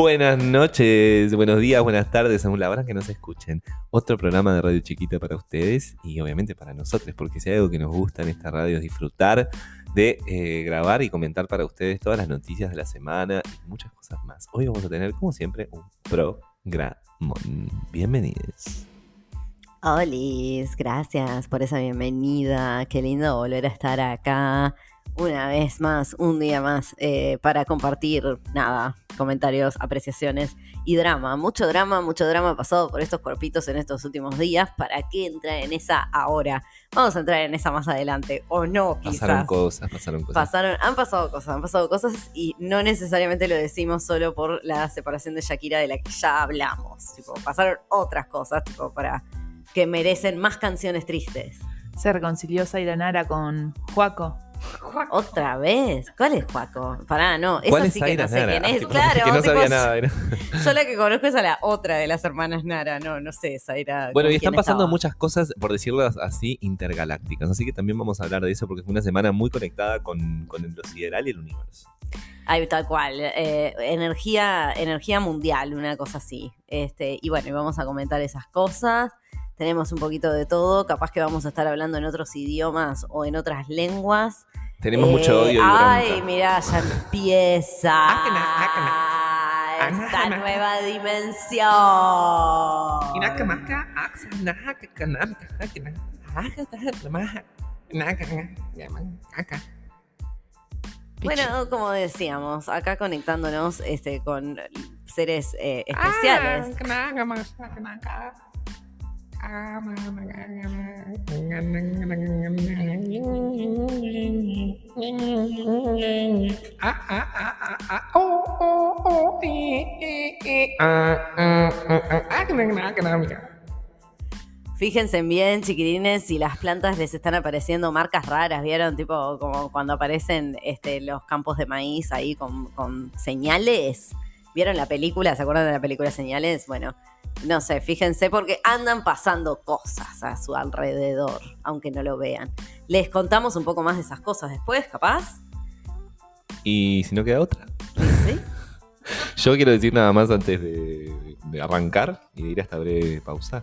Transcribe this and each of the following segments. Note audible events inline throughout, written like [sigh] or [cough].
Buenas noches, buenos días, buenas tardes, según la hora que nos escuchen. Otro programa de Radio Chiquita para ustedes y obviamente para nosotros, porque si hay algo que nos gusta en esta radio es disfrutar de eh, grabar y comentar para ustedes todas las noticias de la semana y muchas cosas más. Hoy vamos a tener, como siempre, un programa. Bienvenidos. Olis, gracias por esa bienvenida. Qué lindo volver a estar acá una vez más, un día más, eh, para compartir, nada, comentarios, apreciaciones y drama. Mucho drama, mucho drama pasado por estos cuerpitos en estos últimos días. ¿Para qué entrar en esa ahora? Vamos a entrar en esa más adelante, o no, quizás. Pasaron cosas, pasaron cosas. Pasaron, han pasado cosas, han pasado cosas y no necesariamente lo decimos solo por la separación de Shakira de la que ya hablamos. Tipo, pasaron otras cosas, tipo, para que merecen más canciones tristes. Se reconcilió Zaira Nara con Juaco. ¿Otra vez? ¿Cuál es Juaco? Pará, no. Esa ¿Cuál es sí que no sé Nara? quién es. Claro, que no tipo, sabía nada. era. [laughs] Yo la que conozco es a la otra de las hermanas Nara. No, no sé, Zaira. Bueno, y están pasando estaba. muchas cosas, por decirlo así, intergalácticas. Así que también vamos a hablar de eso porque fue una semana muy conectada con, con lo sideral y el universo. Ahí, tal cual. eh, energía, energía mundial, una cosa así. Este, y bueno, y vamos a comentar esas cosas. Tenemos un poquito de todo. Capaz que vamos a estar hablando en otros idiomas o en otras lenguas. Tenemos Eh, mucho odio y Ay, mirá, ya empieza. Ácana. Esta nueva dimensión. Bueno, como decíamos, acá conectándonos este, con seres eh, especiales. Fíjense bien, chiquilines, si las plantas les están apareciendo marcas raras, ¿vieron? Tipo como cuando aparecen este, los campos de maíz ahí con, con señales. ¿Vieron la película? ¿Se acuerdan de la película Señales? Bueno, no sé, fíjense porque andan pasando cosas a su alrededor, aunque no lo vean. Les contamos un poco más de esas cosas después, capaz. Y si no queda otra. ¿Sí? [laughs] Yo quiero decir nada más antes de, de arrancar y de ir a esta breve pausa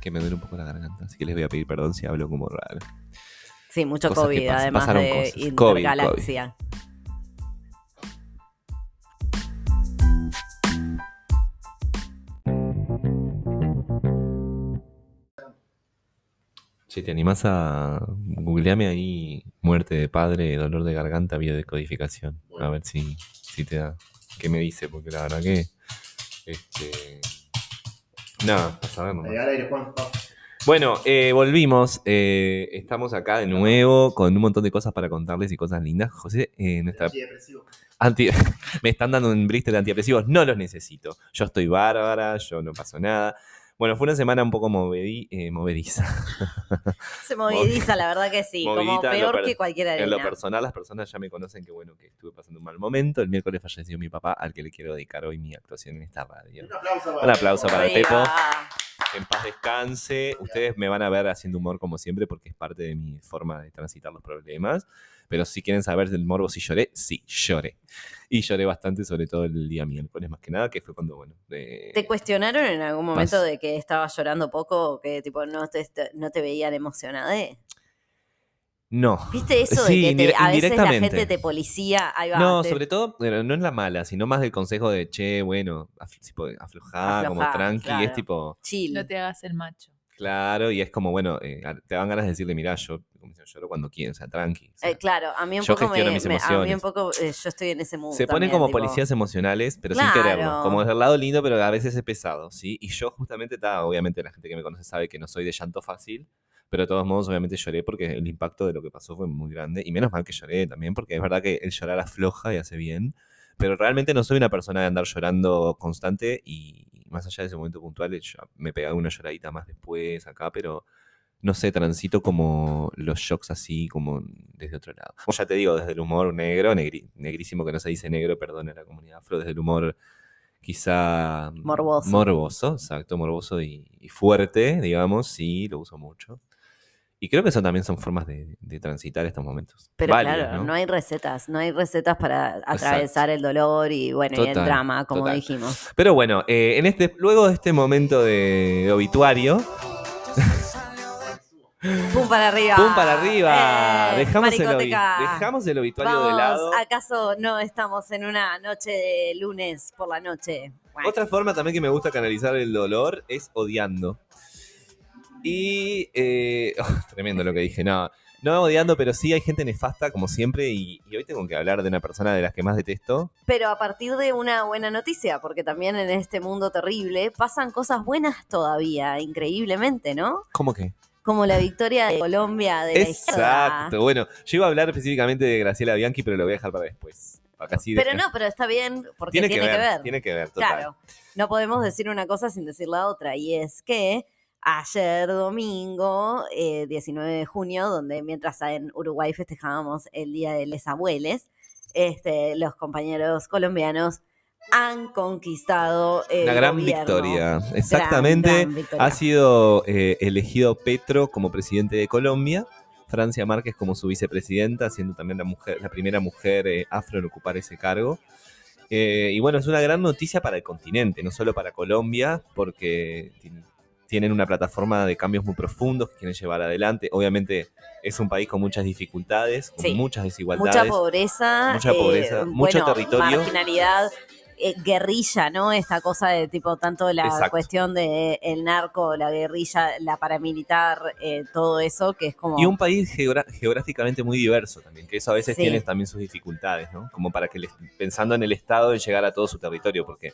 que me duele un poco la garganta. Así que les voy a pedir perdón si hablo como raro. Sí, mucho Cosas COVID, además pasaron de cosas. COVID, intergalaxia. Che, ¿te animás a googleame ahí muerte de padre, dolor de garganta, biodecodificación? A ver si, si te da. ¿Qué me dice? Porque la verdad que. Este. Nada, a saber nomás. Ahí al aire, Juan. Va. Bueno, eh, volvimos. eh, estamos acá de nuevo con un montón de cosas para contarles y cosas lindas. José, eh, nuestra anti- [laughs] me están dando un blister de antidepresivos, no los necesito. Yo estoy bárbara, yo no pasó nada. Bueno, fue una semana un poco movedi- eh, movediza. [laughs] Se moviliza, la verdad que sí, como Movidita peor que cualquier En lo arena. personal, las personas ya me conocen que bueno, que estuve pasando un mal momento. El miércoles falleció mi papá, al que le quiero dedicar hoy mi actuación en esta radio. Un aplauso para Un aplauso para. Pepo. En paz descanse. Ustedes me van a ver haciendo humor como siempre porque es parte de mi forma de transitar los problemas. Pero si quieren saber del morbo si lloré, sí, lloré. Y lloré bastante, sobre todo el día miércoles, más que nada, que fue cuando, bueno. eh, ¿Te cuestionaron en algún momento de que estabas llorando poco o que tipo no te, no te veían emocionada? no. ¿Viste eso Sí, de que te- a veces la gente te policía? Ahí va, No, te- sobre todo, pero no es la mala, sino más del consejo de, che, bueno, af- tipo, aflojá, como tranqui, claro. es tipo, chill. No te hagas el macho. Claro, y es como, bueno, eh, te dan ganas de decirle, mirá, yo lloro cuando quiero, o sea, tranqui. o sea, Eh, claro, a mí un poco me, mis me- a mí un poco eh, yo estoy en ese mood. se ponen también, como tipo, policías emocionales, pero sin Claro. quererlo, como desde el lado lindo, pero a veces es pesado, ¿sí? Y yo justamente, ta, obviamente la gente que me conoce sabe que no soy de llanto fácil, pero de todos modos obviamente lloré porque el impacto de lo que pasó fue muy grande, y menos mal que lloré también, porque es verdad que el llorar afloja y hace bien, pero realmente no soy una persona de andar llorando constante y más allá de ese momento puntual, yo me pegaba una lloradita más después acá, pero no sé, transito como los shocks así, como desde otro lado. Como ya te digo, desde el humor negro, negri- negrísimo que no se dice negro, perdón, a la comunidad afro, desde el humor quizá Morboso. morboso, exacto, morboso y, y fuerte, digamos, sí, lo uso mucho. Y creo que eso también son formas de, de transitar estos momentos. Pero claro, ¿no? hay recetas, no hay recetas para atravesar el dolor y bueno, y el drama, como total. dijimos. Pero bueno, eh, en este, luego de este momento de, obituario, ¡Pum para arriba! ¡pum para arriba! Eh, dejamos, el, dejamos el obituario de lado. ¿acaso no estamos en una noche de lunes por la noche? Otra forma también que me gusta canalizar el dolor es odiando. Y. eh, [laughs] tremendo lo que dije. No, no odiando, pero sí hay gente nefasta, como siempre. Y, y hoy tengo que hablar de una persona de las que más detesto. Pero a partir de una buena noticia, porque también en este mundo terrible pasan cosas buenas todavía, increíblemente, ¿no? ¿Cómo que? Como la victoria de Colombia de la izquierda. Exacto. Bueno, yo iba a hablar específicamente de Graciela Bianchi, pero lo voy a dejar para después. Sí Pero no, pero está bien porque tiene, tiene, que, ver, Tiene que ver, total. Claro, no podemos decir una cosa sin decir la otra, y es que ayer domingo, eh, 19 de junio, donde mientras en Uruguay festejábamos el Día de les Abueles, este, los compañeros colombianos han conquistado el Una gran gobierno. victoria. Exactamente. Gran, gran victoria. Ha sido eh, elegido Petro como presidente de Colombia, Francia Márquez como su vicepresidenta, siendo también la, mujer, la primera mujer eh, afro en ocupar ese cargo. Eh, y bueno, es una gran noticia para el continente, no solo para Colombia, porque tienen una plataforma de cambios muy profundos que quieren llevar adelante. Obviamente es un país con muchas dificultades, con Sí. muchas desigualdades. Mucha pobreza, Mucha pobreza, mucho bueno, territorio. marginalidad, eh, guerrilla, ¿no? Esta cosa de tipo tanto la Exacto. cuestión de el narco, la guerrilla, la paramilitar, eh, todo eso que es como Y un país geográficamente muy diverso también, que eso a veces Sí. tiene también sus dificultades, ¿no? Como para que, les- pensando en el Estado, en llegar a todo su territorio, porque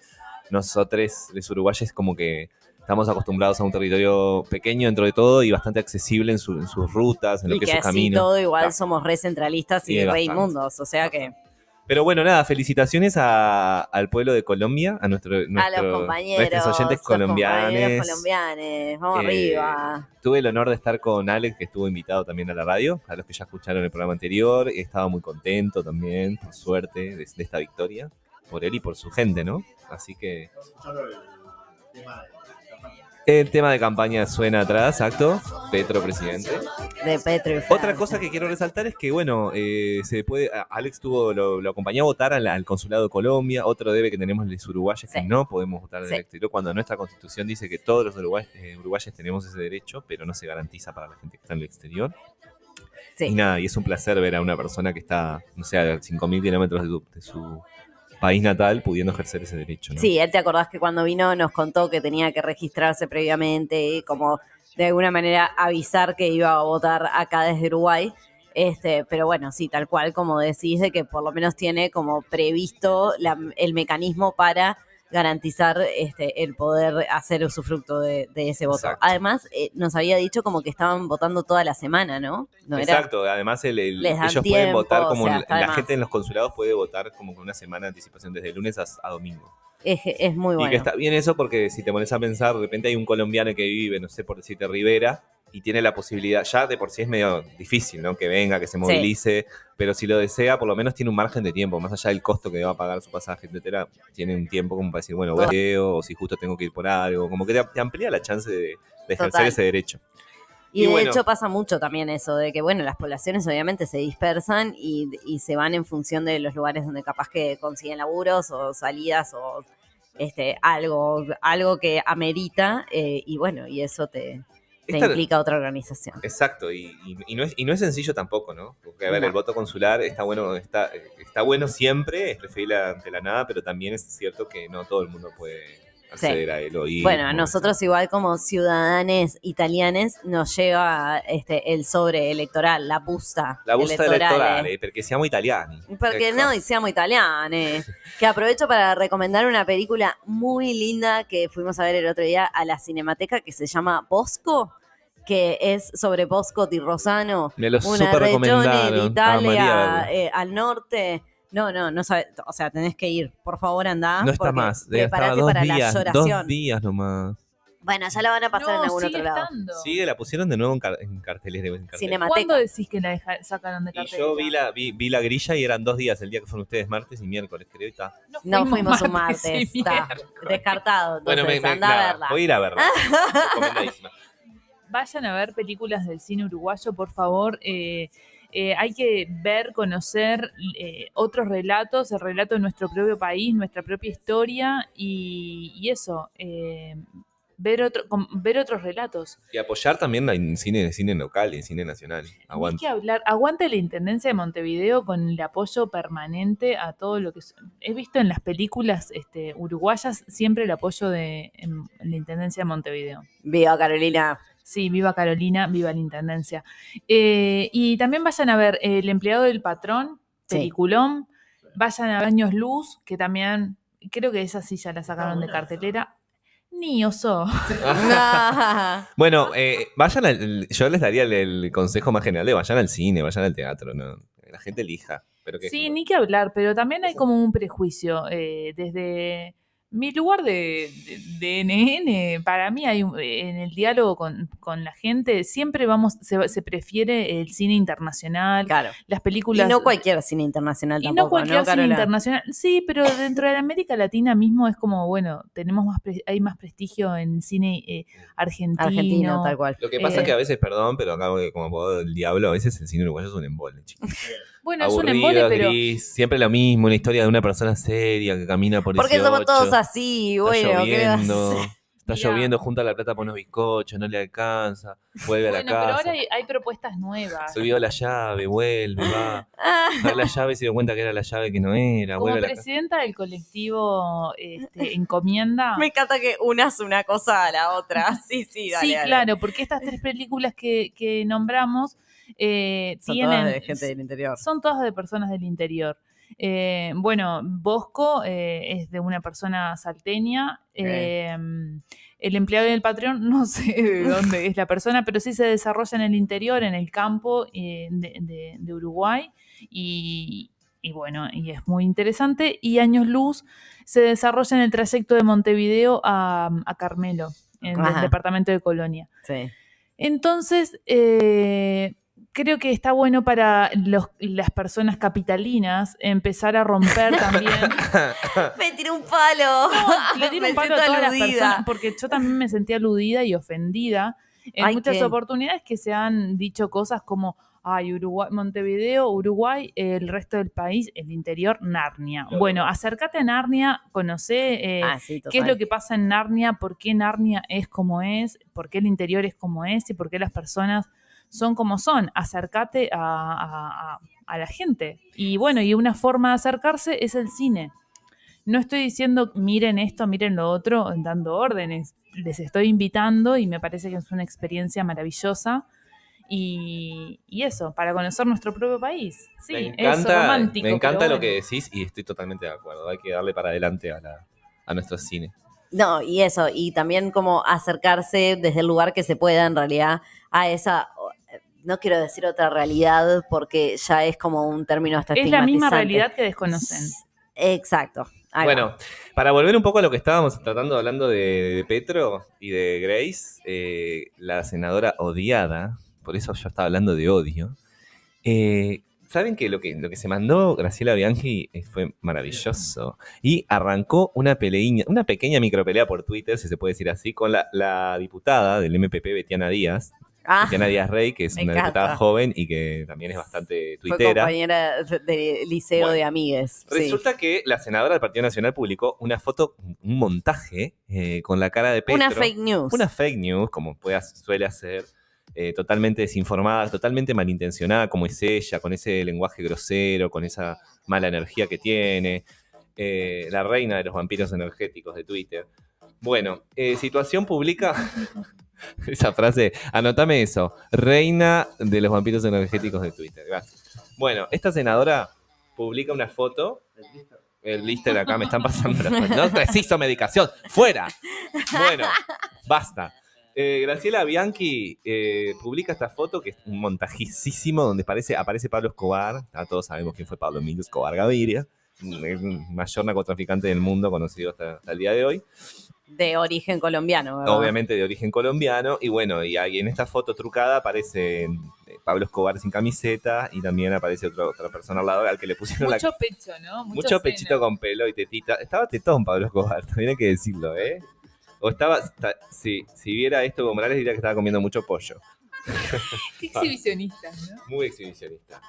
nosotros, los uruguayos, como que estamos acostumbrados a un territorio pequeño dentro de todo y bastante accesible en, su- en sus rutas, en lo y que, que es su así camino. todo igual Claro. somos re centralistas y Sí, re inmundos, o sea que Pero bueno, nada, felicitaciones a- al pueblo de Colombia, a nuestro, a nuestro- los compañeros, nuestros oyentes los compañeros colombianos. vamos Eh, arriba. Tuve el honor de estar con Alex, que estuvo invitado también a la radio, a los que ya escucharon el programa anterior. Estaba muy contento también, por suerte, de, de esta victoria, por él y por su gente, ¿no? Así que el tema de campaña suena atrás, exacto. Petro presidente. De Petro y Otra cosa que quiero resaltar es que, bueno, eh, se puede. Alex tuvo, lo, lo acompañó a votar al, al consulado de Colombia. Otro debe que tenemos los uruguayos que Sí. no podemos votar en Sí. el exterior, cuando nuestra constitución dice que todos los uruguay- eh, uruguayos tenemos ese derecho, pero no se garantiza para la gente que está en el exterior. Sí. Y nada, y es un placer ver a una persona que está, no sé, a 5.000 kilómetros de, su- de su país natal pudiendo ejercer ese derecho, ¿no? Sí, él te acordás que cuando vino nos contó que tenía que registrarse previamente y como de alguna manera avisar que iba a votar acá desde Uruguay. Este, pero bueno, sí, tal cual como decís, de que por lo menos tiene como previsto la- el mecanismo para garantizar este, el poder hacer usufructo de, de ese voto. Exacto. Además, eh, nos había dicho como que estaban votando toda la semana, ¿no? No era Exacto, además el- el- ellos pueden votar o como sea, la- gente en los consulados puede votar como con una semana de anticipación desde lunes a, a domingo. es, es muy Y bueno. que está bien eso porque si te pones a pensar, de repente hay un colombiano que vive, no sé, por decirte Rivera, y tiene la posibilidad, ya de por sí es medio difícil, ¿no? Que venga, que se movilice, pero si lo desea, por lo menos tiene un margen de tiempo, más allá del costo que va a pagar su pasaje, etcétera, tiene un tiempo como para decir, bueno, voy a o si justo tengo que ir por algo, como que te, te amplía la chance de, de ejercer Total. ese derecho. Y, Y de bueno. hecho pasa mucho también eso, de que bueno, las poblaciones obviamente se dispersan y, y se van en función de los lugares donde capaz que consiguen laburos o salidas o este algo, algo que amerita eh, y bueno, y eso te, te Esta- implica otra organización. Exacto, y, y- y no es, y no es sencillo tampoco, ¿no? Porque, a ver, No. el voto consular está bueno, está, está bueno siempre, es preferible ante la nada, pero también es cierto que no todo el mundo puede acceder a él o ir. Bueno, a nosotros igual como ciudadanos italianos nos lleva este el sobre electoral, la busta. La busta elettorale. elettorale, perché siamo italiani. Porque Ecco. noi siamo italiane. [laughs] Que aprovecho para recomendar una película muy linda que fuimos a ver el otro día a la Cinemateca que se llama Bosco, que es sobre Bosco di Rosano, Me lo una recomendaron. de Ah, María, Italia eh, al norte. No, no, no sabes, o sea, tenés que ir, por favor anda. no está más, debe estar Prepárate dos para días, la dos lloración. días nomás. Bueno, ya la van a pasar en algún sigue otro lado. estando. Sí, la pusieron de nuevo en, car- en carteles de en carteles. Cinemateca. ¿Cuándo decís que la deja- sacaron de Y cartelera? yo vi la, vi, vi la grilla y eran dos días, el día que fueron ustedes, martes y miércoles, creo, y está. No fuimos un y martes, está descartado. Entonces, Bueno, me, me- anda nada, a verla. voy a ir a verla. [laughs] Recomendadísima. vayan a ver películas del cine uruguayo, por favor. Eh, eh, hay que ver, conocer eh, otros relatos, el relato de nuestro propio país, nuestra propia historia y, y eso, eh, ver, otro, com- ver otros relatos. Y apoyar también en cine, cine local y cine nacional. Hay Aguante. que hablar, aguante la Intendencia de Montevideo con el apoyo permanente a todo lo que... He visto en las películas este, uruguayas siempre el apoyo de en la Intendencia de Montevideo. Viva Carolina. Sí, viva Carolina, viva la Intendencia. Eh, y también vayan a ver El empleado del patrón, Sí. peliculón. Vayan a Años Luz, que también, creo que esa sí ya la sacaron de cartelera. Ni oso. [laughs] [laughs] Bueno, eh, vayan al, yo les daría el, el consejo más general de vayan al cine, vayan al teatro, ¿no? La gente elija. Pero que Sí, ni que hablar, pero también hay como un prejuicio. eh, desde mi lugar de, de, de NN, para mí hay un- en el diálogo con, con la gente, siempre vamos, se, se prefiere el cine internacional, Claro. las Y películas. no cualquier cine internacional y tampoco, no cualquier cine internacional. Sí, pero dentro de la América Latina mismo es como, bueno, tenemos más pre- hay más prestigio en cine eh, argentino. Argentino, tal cual. Lo que pasa Eh, es que a veces, perdón, pero acá voy como abogado del diablo, a veces el cine uruguayo es un embole, chicos. Bueno, es un embole, pero gris, siempre lo mismo, una historia de una persona seria que camina por Porque 18, somos todos así, Está bueno, ¿qué vas a lloviendo, [laughs] está lloviendo, junta la plata por unos bizcochos, no le alcanza, vuelve a la bueno, pero casa, ahora hay, hay propuestas nuevas. se olvidó la llave, vuelve, va, Ah, da la llave y se dio cuenta que era la llave que no era, Como vuelve a la casa. presidenta del colectivo este, Encomienda. [laughs] me encanta que unas una cosa a la otra. [laughs] Sí, sí, dale, sí, dale. claro, porque estas tres películas que, que nombramos eh, Son tienen. todas de gente del interior. Son todas de personas del interior. Eh, bueno, Bosco eh, es de una persona salteña. eh, el empleado del patrón, [laughs] no sé de dónde es la persona, pero sí se desarrolla en el interior, en el campo de, de- de Uruguay. Y, y bueno, y es muy interesante. Y Años Luz se desarrolla en el trayecto de Montevideo a, a Carmelo, en el departamento de Colonia. Sí. Entonces, eh, creo que está bueno para los- las personas capitalinas empezar a romper también. [laughs] Me tiré un palo. Le tiro [laughs] Me un palo a todas las personas, porque yo también me sentí aludida y ofendida en Ay, muchas ¿qué? oportunidades que se han dicho cosas como, ay, Uruguay, Montevideo, Uruguay, el resto del país, el interior, Narnia. Claro. Bueno, acércate a Narnia, conocé eh, Ah, sí, qué es lo que pasa en Narnia, por qué Narnia es como es, por qué el interior es como es y por qué las personas son como son. Acércate a, a- a- a la gente. Y bueno, y una forma de acercarse es el cine. No estoy diciendo miren esto, miren lo otro, dando órdenes. Les estoy invitando y me parece que es una experiencia maravillosa. Y, y eso, para conocer nuestro propio país. Sí, me es encanta, romántico. me encanta lo que decís y estoy totalmente de acuerdo. Hay que darle para adelante a, la, a nuestro cine. No, y eso, y también como acercarse desde el lugar que se pueda en realidad a esa, no quiero decir otra realidad porque ya es como un término hasta Es la misma realidad que desconocen. Exacto. Ahí va. Bueno, para volver un poco a lo que estábamos tratando hablando de, de Petro y de Grace, eh, la senadora odiada, por eso yo estaba hablando de odio. eh, Saben que lo, que lo que se mandó Graciela Bianchi eh, fue maravilloso. Y arrancó una peleína, una pequeña micropelea por Twitter, si se puede decir así, con la, la diputada del MPP, Betiana Díaz. Ah, Díaz Rey, que es una encanta. diputada joven y que también es bastante fue tuitera. compañera de, de liceo Bueno, de amigues. sí. Resulta que la senadora del Partido Nacional publicó una foto, un montaje eh, con la cara de Petro. Una fake news. Una fake news, como puede, suele hacer, eh, totalmente desinformada, totalmente malintencionada, como es ella, con ese lenguaje grosero, con esa mala energía que tiene. eh, la reina de los vampiros energéticos de Twitter. Bueno, eh, situación pública. [laughs] [laughs] Esa frase, anotame eso. Reina de los vampiros energéticos de Twitter. Gracias. Bueno, esta senadora publica una foto. El lister acá me están pasando la foto. No preciso medicación. ¡Fuera! Bueno, basta. Eh, Graciela Bianchi eh, publica esta foto que es un montajicísimo donde parece, aparece Pablo Escobar. Ya todos sabemos quién fue Pablo Emilio Escobar Gaviria. El mayor narcotraficante del mundo conocido hasta, hasta el día de hoy. De origen colombiano, ¿verdad? Obviamente de origen colombiano. Y bueno, y ahí en esta foto trucada aparece eh, Pablo Escobar sin camiseta y también aparece otro- otra persona al lado al que le pusieron la Mucho pecho, ¿no? mucho seno. pechito con pelo y tetita. Estaba tetón Pablo Escobar, [laughs] también hay que decirlo, ¿eh? O estaba, esta- sí, si viera esto Evo Morales diría que estaba comiendo mucho pollo. [laughs] Qué exhibicionista, ¿no? Muy exhibicionista.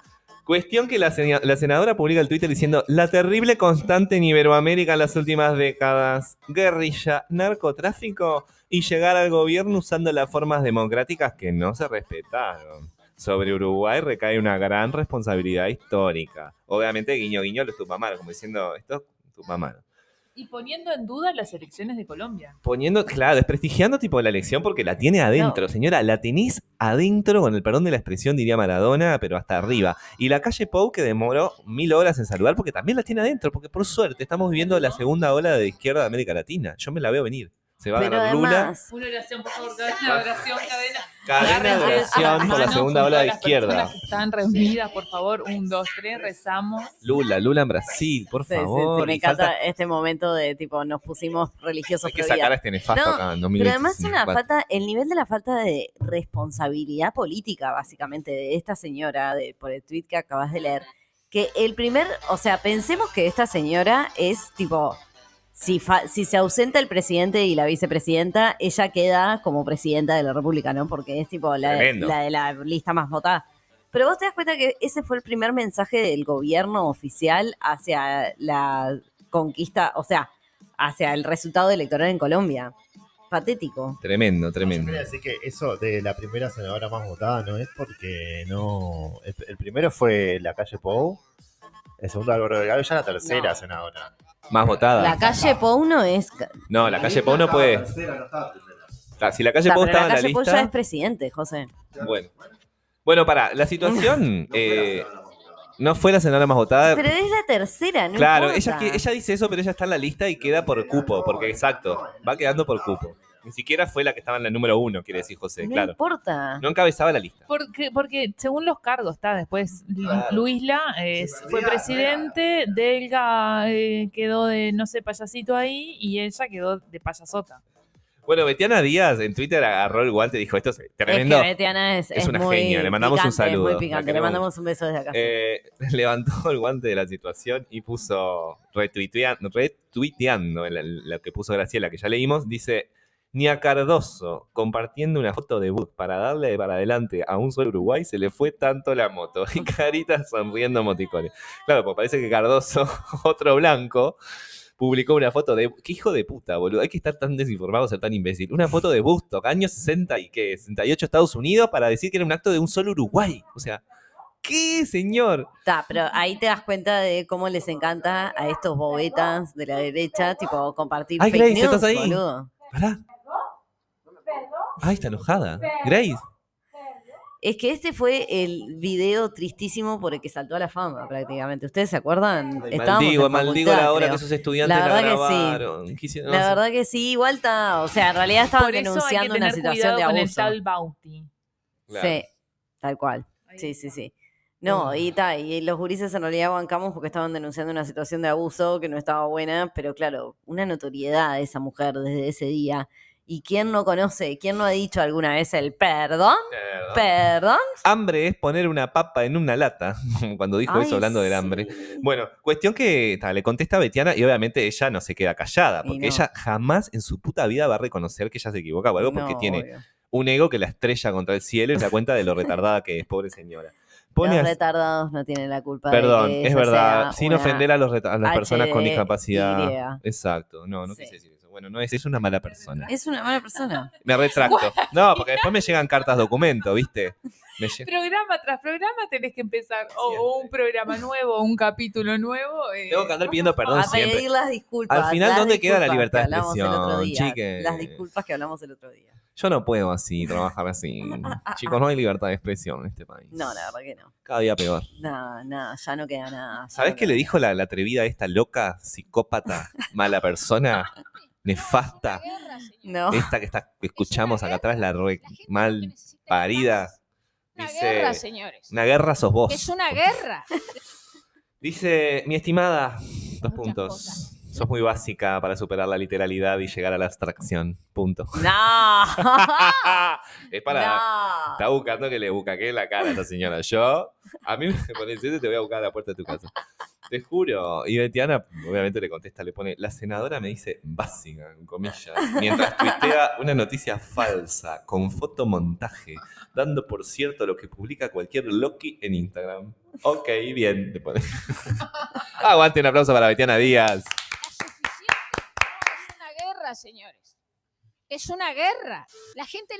Cuestión que la, sena- la senadora publica el Twitter diciendo la terrible constante en Iberoamérica en las últimas décadas, guerrilla, narcotráfico y llegar al gobierno usando las formas democráticas que no se respetaron. Sobre Uruguay recae una gran responsabilidad histórica. Obviamente, guiño guiño los tupamaros, como diciendo, esto es tupamaro. Y poniendo en duda las elecciones de Colombia. Poniendo, claro, desprestigiando tipo la elección porque la tiene adentro, señora, la tenés adentro, con el perdón de la expresión, diría Maradona, pero hasta arriba. Y la calle Pou que demoró mil horas en saludar porque también la tiene adentro, porque por suerte estamos viviendo la segunda ola de izquierda de América Latina. Yo me la veo venir. Se va a Pero ganar Lula. además, Una oración, por favor, cadena, oración, cadena. Cadena de oración por la segunda ola de izquierda. Están reunidas, por favor. Un, dos, tres, rezamos. Lula, Lula en Brasil, por sí, sí, sí, favor. me encanta falta- este momento de tipo, nos pusimos religiosos hay que sacar a este nefasto No, acá en Pero además una 2024. falta, el nivel de la falta de responsabilidad política, básicamente, de esta señora, de, por el tweet que acabas de leer, que el primer, o sea, pensemos que esta señora es tipo, si, fa- si se ausenta el presidente y la vicepresidenta, ella queda como presidenta de la República, ¿no? Porque es tipo la, de la lista más votada. Pero vos te das cuenta que ese fue el primer mensaje del gobierno oficial hacia la conquista, o sea, hacia el resultado electoral en Colombia. Patético. Tremendo, tremendo. quería decir que eso de la primera senadora más votada no es porque no. El, el primero fue la calle Pou, el segundo Álvaro Delgado y ya la tercera No. senadora. Más votada. La calle Pou no es. No, la calle Pou no puede. Ah, Si la calle Está, Pou estaba la en la calle ya es presidente, José. Bueno. Bueno, para, la situación eh, no fue la senadora más votada. Pero es la tercera, no claro, importa. ella, ella dice eso, pero ella está en la lista y queda por cupo, porque exacto, va quedando por cupo. Ni siquiera fue la que estaba en la número uno, quiere decir José, No claro. importa. No encabezaba la lista. Porque, porque según los cargos, está después Claro. Luisla eh, fue presidente, Delga eh, quedó de, no sé, payasito ahí y ella quedó de payasota. Bueno, Betiana Díaz en Twitter agarró el guante y dijo, esto es tremendo. Es que Betiana es, Es es una muy genia, le mandamos un es saludo, muy picante. Le mandamos un beso desde acá. Eh, [laughs] levantó el guante de la situación y puso, retuiteando, retuiteando lo que puso Graciela, que ya leímos, dice, ni a Cardoso, compartiendo una foto de Bud para darle para adelante a un solo Uruguay, se le fue tanto la moto. [laughs] Y Carita sonriendo emoticones. Claro, pues parece que Cardoso, [laughs] otro blanco, publicó una foto de... ¿Qué hijo de puta, boludo? Hay que estar tan desinformado, ser tan imbécil. Una foto de Bustock, años 60 y qué, 68 Estados Unidos, para decir que era un acto de un solo Uruguay. O sea, ¿qué, señor? Está, pero ahí te das cuenta de cómo les encanta a estos bobetas de la derecha, tipo, compartir Ay, fake Grace, news, ¿estás ahí? boludo. Ay, está enojada. Grace. Es que este fue el video tristísimo por el que saltó a la fama, prácticamente. ¿Ustedes se acuerdan? Estábamos maldigo, maldigo la hora creo. que esos estudiantes La la, verdad que sí. La verdad que sí, igual está, o sea, en realidad estaban Por eso hay que denunciando una situación de con el abuso. tal Bauti. Claro. Sí, tal cual. Sí, sí, sí. No, y, ta, y los gurises en realidad bancamos porque estaban denunciando una situación de abuso que no estaba buena, pero claro, una notoriedad de esa mujer desde ese día. ¿Y quién no conoce, quién no ha dicho alguna vez el perdón? Perdón. ¿Perdón? Hambre es poner una papa en una lata. [laughs] Cuando dijo Ay, eso hablando del hambre. Bueno, cuestión que ta, le contesta a Betiana y obviamente ella no se queda callada, porque no. ella jamás en su puta vida va a reconocer que ella se equivoca o algo, porque No, tiene obvio. un ego que la estrella contra el cielo y se da cuenta de lo [laughs] retardada que es, pobre señora. Pone Los a- retardados no tienen la culpa de Perdón, que es verdad, sin ofender a, los a las personas con HDY. discapacidad. Exacto, no, no Sí. quise decir. Bueno, no es, es una mala persona. Es una mala persona. [laughs] Me retracto. No, porque después me llegan cartas documento, ¿viste? Me lle- Programa tras programa tenés que empezar o, un programa nuevo, o un capítulo nuevo. eh, Tengo que andar pidiendo perdón a siempre. pedir las disculpas. Al final, ¿dónde queda la libertad de expresión, chiques? Las disculpas que hablamos el otro día. Yo no puedo así, trabajar así. [laughs] Chicos, no hay libertad de expresión en este país. No, la verdad que no. Cada día peor. Nada, nada, ya no queda nada. ¿Sabés no qué le dijo la, la atrevida esta loca, psicópata, mala persona, [laughs] nefasta? No. Esta que, está, que escuchamos acá atrás, la re mal parida. Una Dice, guerra, señores. Una guerra sos vos. Es una guerra. Dice, mi estimada, dos puntos. cosas. Sos muy básica para superar la literalidad y llegar a la abstracción. Punto. No. [laughs] es para. No. Está buscando que le bucaquee la cara a esta señora. Yo, a mí me pones te voy a buscar a la puerta de tu casa. Te juro. Y Betiana, obviamente le contesta, le pone, la senadora me dice básica, en comillas, mientras tuitea una noticia falsa con fotomontaje, dando por cierto lo que publica cualquier Loki en Instagram. Ok, bien, le pone. [laughs] Aguante un aplauso para Betiana Díaz. Es suficiente. No, es una guerra, señores. Es una guerra. La gente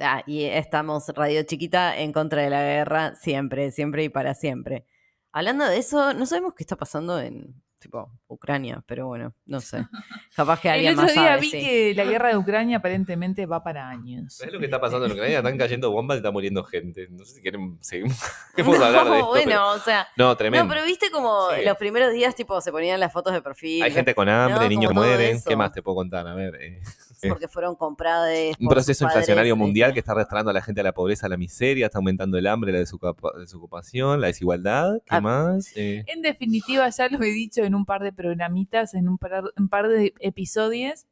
Ah, y estamos Radio Chiquita en contra de la guerra, siempre, siempre y para siempre. Hablando de eso, no sabemos qué está pasando en tipo Ucrania, pero bueno, no sé. [laughs] Capaz que El alguien otro más día sabe, vi sí. que la guerra de Ucrania aparentemente va para años. ¿Sabes lo que está pasando en Ucrania? Están cayendo bombas y está muriendo gente. No sé si quieren seguir. [laughs] Queremos hablar de No, esto. bueno, pero- o sea, No, tremendo. no, pero viste como Sí. los primeros días tipo se ponían las fotos de perfil. Hay gente con hambre, No, niños que mueren. eso. ¿Qué más te puedo contar? A ver. eh, porque fueron compradas. un proceso padres, inflacionario mundial que está arrastrando a la gente a la pobreza, a la miseria, está aumentando el hambre, la desocupa- desocupación, la desigualdad. ¿Qué Ah. más? Eh, En definitiva, ya lo he dicho en un par de programitas, en un par, un par de episodios,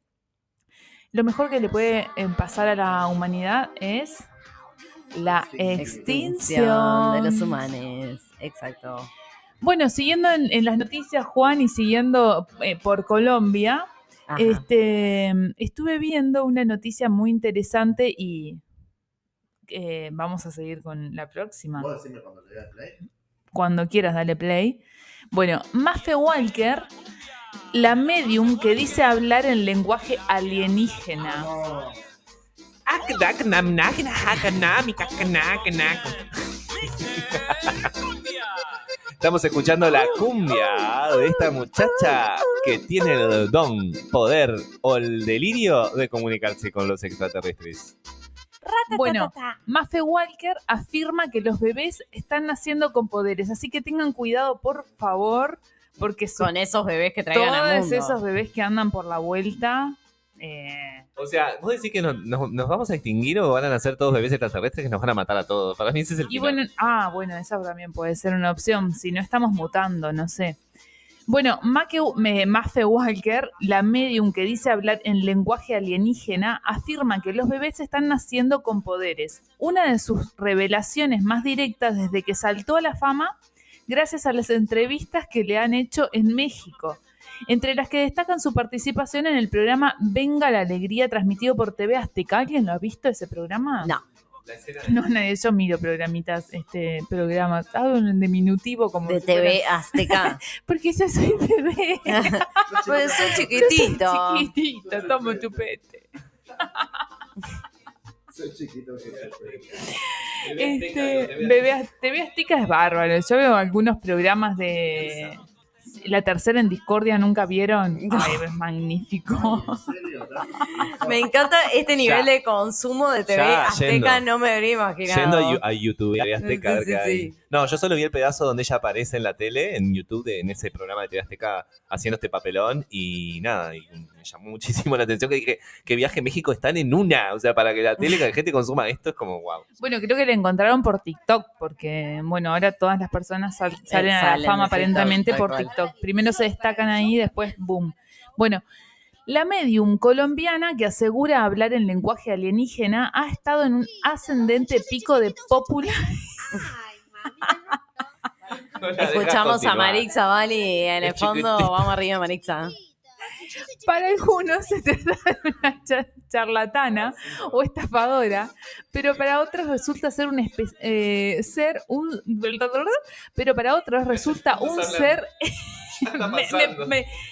lo mejor que le puede eh, pasar a la humanidad es la extinción de los humanos. Exacto. Bueno, siguiendo en, en las noticias, Juan, y siguiendo eh, por Colombia, Ajá. este, estuve viendo una noticia muy interesante y eh, vamos a seguir con la próxima. ¿Vos decime cuando le dé play? Cuando quieras, dale play. Bueno, Mafe Walker, la medium que dice hablar en lenguaje alienígena. Estamos escuchando la cumbia de esta muchacha que tiene el don, poder o el delirio de comunicarse con los extraterrestres. Bueno, Mafe Walker afirma que los bebés están naciendo con poderes, así que tengan cuidado, por favor, porque son esos bebés que traigan al todos mundo. esos bebés que andan por la vuelta. Eh, O sea, ¿vos decís que nos, nos- nos vamos a extinguir o van a nacer todos bebés extraterrestres que nos van a matar a todos? Para mí ese es el Y final. bueno, ah, bueno, esa también puede ser una opción, si no estamos mutando, no sé. Bueno, Mafe Walker, la medium que dice hablar en lenguaje alienígena, afirma que los bebés están naciendo con poderes. Una de sus revelaciones más directas desde que saltó a la fama, gracias a las entrevistas que le han hecho en México, entre las que destacan su participación en el programa Venga la Alegría, transmitido por TV Azteca. ¿Alguien lo ha visto ese programa? No. No, nadie, yo miro programitas, este, programas, hablo en diminutivo como De si TV Azteca. [laughs] Porque yo soy bebé. [laughs] pues soy Yo soy chiquitito. chiquitito, tomo tu pete. Soy chiquito que Este, bebé, TV Azteca es bárbaro. Yo veo algunos programas de La Tercera en Discordia, ¿nunca vieron? Ay, es magnífico. Me encanta este nivel Ya. de consumo de TV Ya, Azteca, yendo. no me habría imaginado. Yendo a, YouTube, a Azteca, Sí, sí. No, yo solo vi el pedazo donde ella aparece en la tele, en YouTube, de- en ese programa de TV Azteca, haciendo este papelón. Y nada, y me llamó [laughs] muchísimo la atención que dije que Viaje a México están en una. O sea, para que la tele, que la gente consuma esto, es como wow. Bueno, creo que la encontraron por TikTok, porque, bueno, ahora todas las personas sal- salen a la fama aparentemente por cual. TikTok. Primero se destacan ahí, después boom. Bueno, la medium colombiana que asegura hablar en lenguaje alienígena ha estado en un ascendente pico de popularidad. [laughs] [laughs] [laughs] Escuchamos a Marixa Bali en el Es fondo. Vamos arriba, Marixa. Para algunos se trata de una cha- charlatana o estafadora, pero para otros resulta ser un eh, ser un pero para otros resulta [laughs] un ser [laughs] [laughs]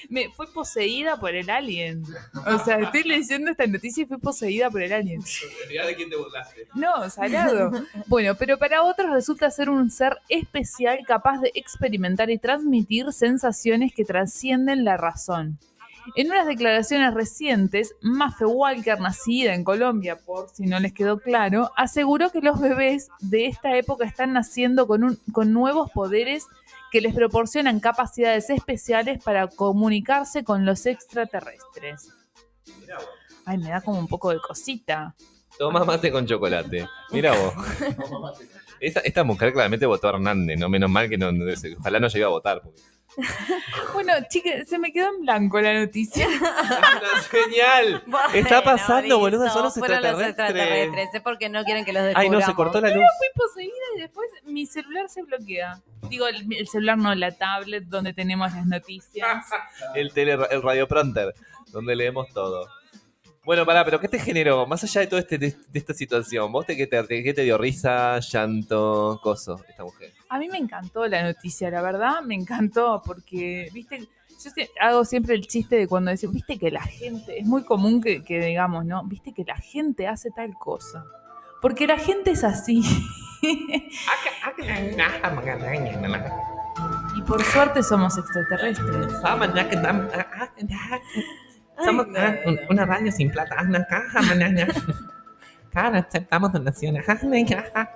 me, fue poseída por el alien. O sea, estoy leyendo esta noticia y fui poseída por el alien. De quién te burlaste. No, salado. Bueno, pero para otros resulta ser un ser especial capaz de experimentar y transmitir sensaciones que trascienden la razón. En unas declaraciones recientes, Mafe Walker, nacida en Colombia, por si no les quedó claro, aseguró que los bebés de esta época están naciendo con, un- con nuevos poderes que les proporcionan capacidades especiales para comunicarse con los extraterrestres. Ay, me da como un poco de cosita. Toma mate con chocolate. Mira vos. [laughs] Esta, esta mujer claramente votó a Hernández, ¿no? Menos mal que no, no- ojalá no llegue a votar. porque [laughs] Bueno, chicas, se me quedó en blanco la noticia. Es una señal. Está pasando, boludo, son los fueron los extraterrestres. extraterrestres. Es porque no quieren que los Ay, descubramos. no, se cortó la luz. Fui poseída y después mi celular se bloquea. Digo, el, el celular no, la tablet donde tenemos las noticias. [laughs] El, tele, el radioprompter, donde leemos todo. Bueno, pará, pero ¿qué te generó? Más allá de toda este, de, de esta situación, ¿vos te, qué, te, qué te dio risa, llanto, coso, esta mujer? A mí me encantó la noticia, la verdad, me encantó porque, viste, yo hago siempre el chiste de cuando decimos, viste que la gente, es muy común que, que digamos, ¿no? Viste que la gente hace tal cosa. Porque la gente es así. [laughs] y por suerte somos extraterrestres. Somos Ay, no, ah, un- no. una radio sin plata. Ah, no, caja, mañana. Cara, aceptamos donaciones. Ah, no, caja.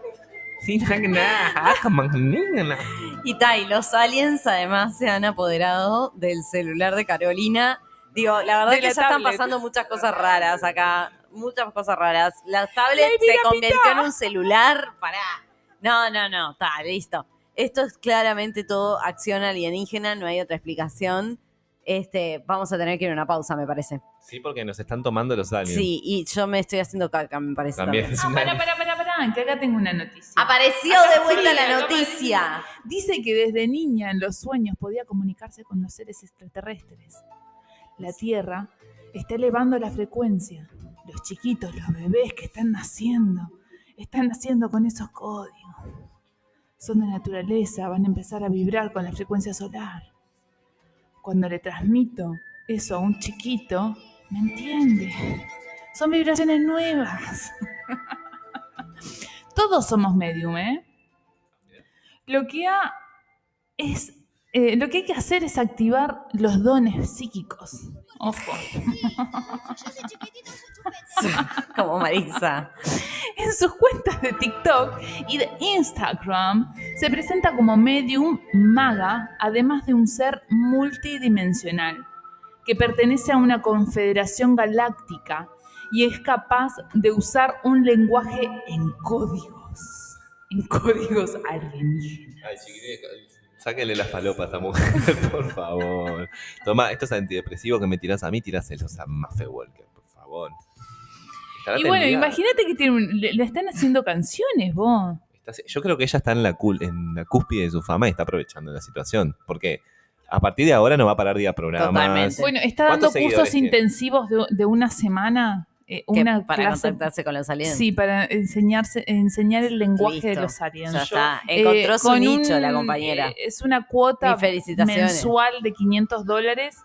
Sí, no, no, ah, niña, Y Tai, los aliens además se han apoderado del celular de Carolina. Digo, la verdad De que la ya están pasando muchas cosas raras acá. Muchas cosas raras. La tablet se convirtió en un celular. Pará. No, no, no. Está, listo. Esto es claramente todo acción alienígena. No hay otra explicación. Este, vamos a tener que ir a una pausa, me parece. Sí, porque nos están tomando los aliens. Sí, y yo me estoy haciendo caca, me parece. También también. No, para, para, para, para, que acá tengo una noticia. Apareció Acá de vuelta sí, la noticia. Dice que desde niña en los sueños podía comunicarse con los seres extraterrestres. La Tierra está elevando la frecuencia. Los chiquitos, los bebés que están naciendo, están naciendo con esos códigos. Son de naturaleza, van a empezar a vibrar con la frecuencia solar. Cuando le transmito eso a un chiquito, ¿me entiende? Son vibraciones nuevas. [laughs] Todos somos medium, ¿eh? Lo que, ha- es, eh, lo que hay que hacer es activar los dones psíquicos. Ojo. Como Marisa. En sus cuentas de TikTok y de Instagram se presenta como medium maga, además de un ser multidimensional, que pertenece a una confederación galáctica y es capaz de usar un lenguaje en códigos, en códigos alienígenas. Ay, chiquitines, sáquenle las palopas a esta mujer, [laughs] por favor. Toma, estos antidepresivos que me tirás a mí, tiráselos a Maffe Walker, por favor. Estará Y bueno, imagínate que tiene un- le, le están haciendo canciones, vos. Está- Yo creo que ella está en la, cul- en la cúspide de su fama y está aprovechando la situación. Porque a partir de ahora no va a parar de ir a programas. Totalmente. Bueno, está dando ¿Cuántos seguidores cursos tiene? intensivos de, de una semana, eh, una para clase. contactarse con los aliens. Sí, para enseñarse, enseñar el lenguaje de Listo. los aliens. Ya está. eh, Encontró su con nicho un- la compañera. eh, es una cuota mensual de 500 dólares.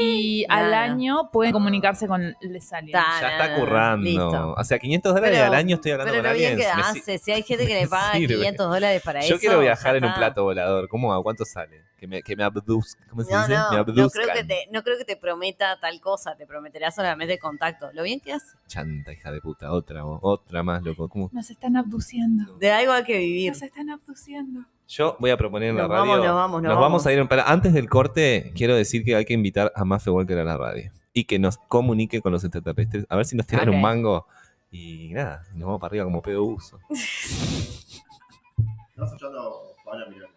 Y al año pueden comunicarse con los aliens. Ta- Ya está currando. listo. O sea, 500 dólares Pero- al año estoy hablando Pero con lo bien aliens. que Me si- hace. Si hay gente que le [laughs] paga sirve. 500 dólares para eso. Yo quiero ya viajar en un está. plato volador. ¿Cómo? ¿A cuánto sale? Que me, que me. ¿Cómo se No, dice? me no, no creo, que te, no creo que te prometa tal cosa, te prometerá solamente el contacto. Lo bien que hace. Chanta, hija de puta. Otra, vos, otra más, loco. ¿Cómo? Nos están abduciendo. De algo hay que vivir. Nos están abduciendo. Yo voy a proponer en la Nos radio. vamos, nos vamos, nos vamos vamos. a ir. Para, antes del corte, quiero decir que hay que invitar a Maffe Walker a la radio. Y que nos comunique con los extraterrestres. A ver si nos tiran un mango. Y nada, nos vamos para arriba como pedo uso. [laughs] Estamos escuchando Paola Milagros.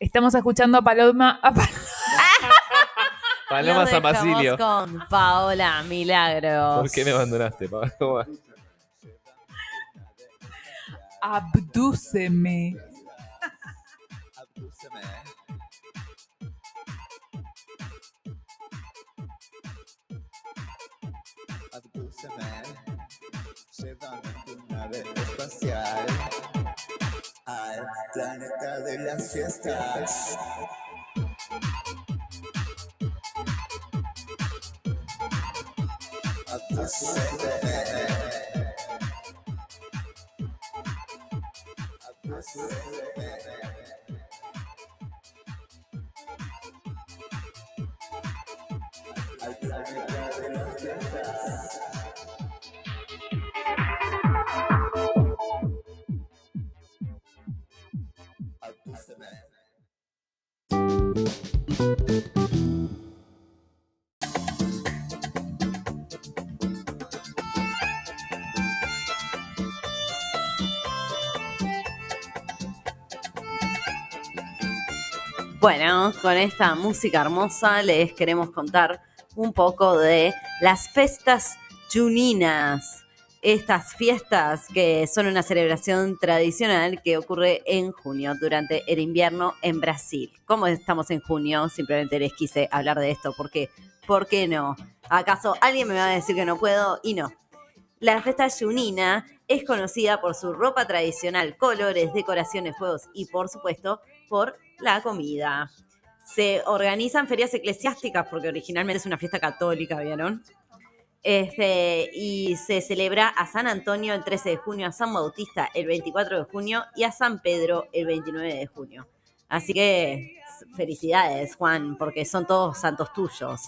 Estamos escuchando a Paloma. a [laughs] Paloma Nos San dejamos Basilio. con Paola Milagros. ¿Por qué me abandonaste, Paola? ¿Cómo Abdúceme. Abdúceme, llévame tu nave espacial al planeta de las fiestas. Abdúceme. Abdúceme. Bueno, con esta música hermosa les queremos contar un poco de las festas juninas. Estas fiestas que son una celebración tradicional que ocurre en junio, durante el invierno en Brasil. Como estamos en junio, simplemente les quise hablar de esto porque, ¿por qué no? ¿Acaso alguien me va a decir que no puedo? Y no. La fiesta junina es conocida por su ropa tradicional, colores, decoraciones, juegos y, por supuesto, por la comida. Se organizan ferias eclesiásticas porque originalmente es una fiesta católica, ¿vieron? Este, y se celebra a San Antonio el 13 de junio, a San Bautista el 24 de junio y a San Pedro el 29 de junio. Así que felicidades, Juan, porque son todos santos tuyos.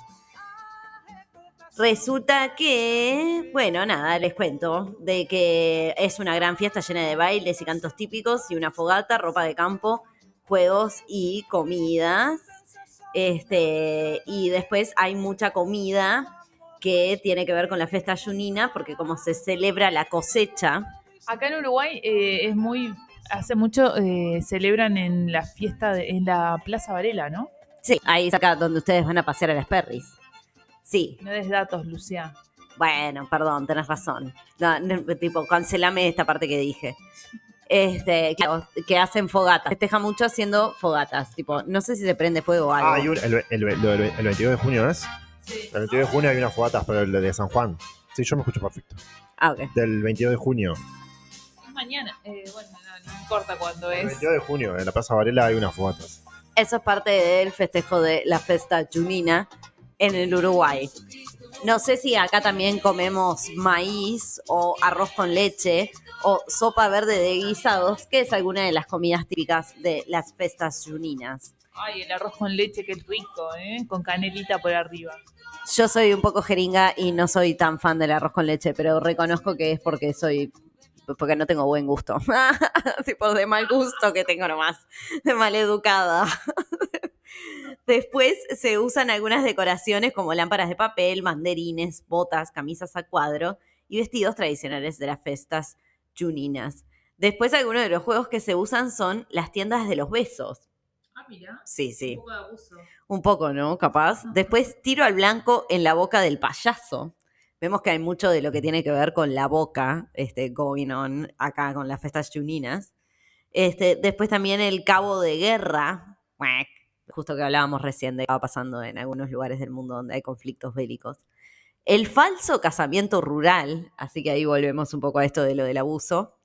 Resulta que, bueno, nada, les cuento de que es una gran fiesta llena de bailes y cantos típicos y una fogata, ropa de campo, juegos y comidas. Este, y después hay mucha comida que tiene que ver con la fiesta junina, porque como se celebra la cosecha, Acá en Uruguay eh, es muy, hace mucho eh, celebran en la fiesta, de- en la Plaza Varela, ¿no? sí, ahí es acá donde ustedes van a pasear a las perris. Sí, No des datos, Lucía. bueno, perdón, tenés razón. No, no, tipo, cancelame esta parte que dije. Este, que, que hacen fogatas. Festeja mucho haciendo fogatas. Tipo, no sé si se prende fuego o algo. Ah, hay un- el, el, el- el 22 de junio, ¿es? El 22 de junio hay unas fogatas, pero el de San Juan. Sí, yo me escucho perfecto. Ah, ok. Del 22 de junio. Es mañana. Eh, bueno, no, no importa cuándo El es. 22 de junio, en la Plaza Varela hay unas fogatas. Eso es parte del festejo de la fiesta junina en el Uruguay. No sé si acá también comemos maíz o arroz con leche o sopa verde de guisados, que es alguna de las comidas típicas de las fiestas juninas. Ay, el arroz con leche, es rico, ¿eh? Con canelita por arriba. Yo soy un poco jeringa y no soy tan fan del arroz con leche, pero reconozco que es porque soy porque no tengo buen gusto. [laughs] tipo de mal gusto que tengo nomás, de mal educada. Después se usan algunas decoraciones como lámparas de papel, mandarines, botas, camisas a cuadro y vestidos tradicionales de las fiestas juninas. Después algunos de los juegos que se usan son las tiendas de los besos. Ah, mira. Sí, sí. Un poco de abuso. Un poco, ¿no? Capaz. Después tiro al blanco en la boca del payaso. Vemos que hay mucho de lo que tiene que ver con la boca, este, going on acá con las fiestas juninas. Este, después también el cabo de guerra, justo que hablábamos recién de que estaba pasando en algunos lugares del mundo donde hay conflictos bélicos. El falso casamiento rural, así que ahí volvemos un poco a esto de lo del abuso.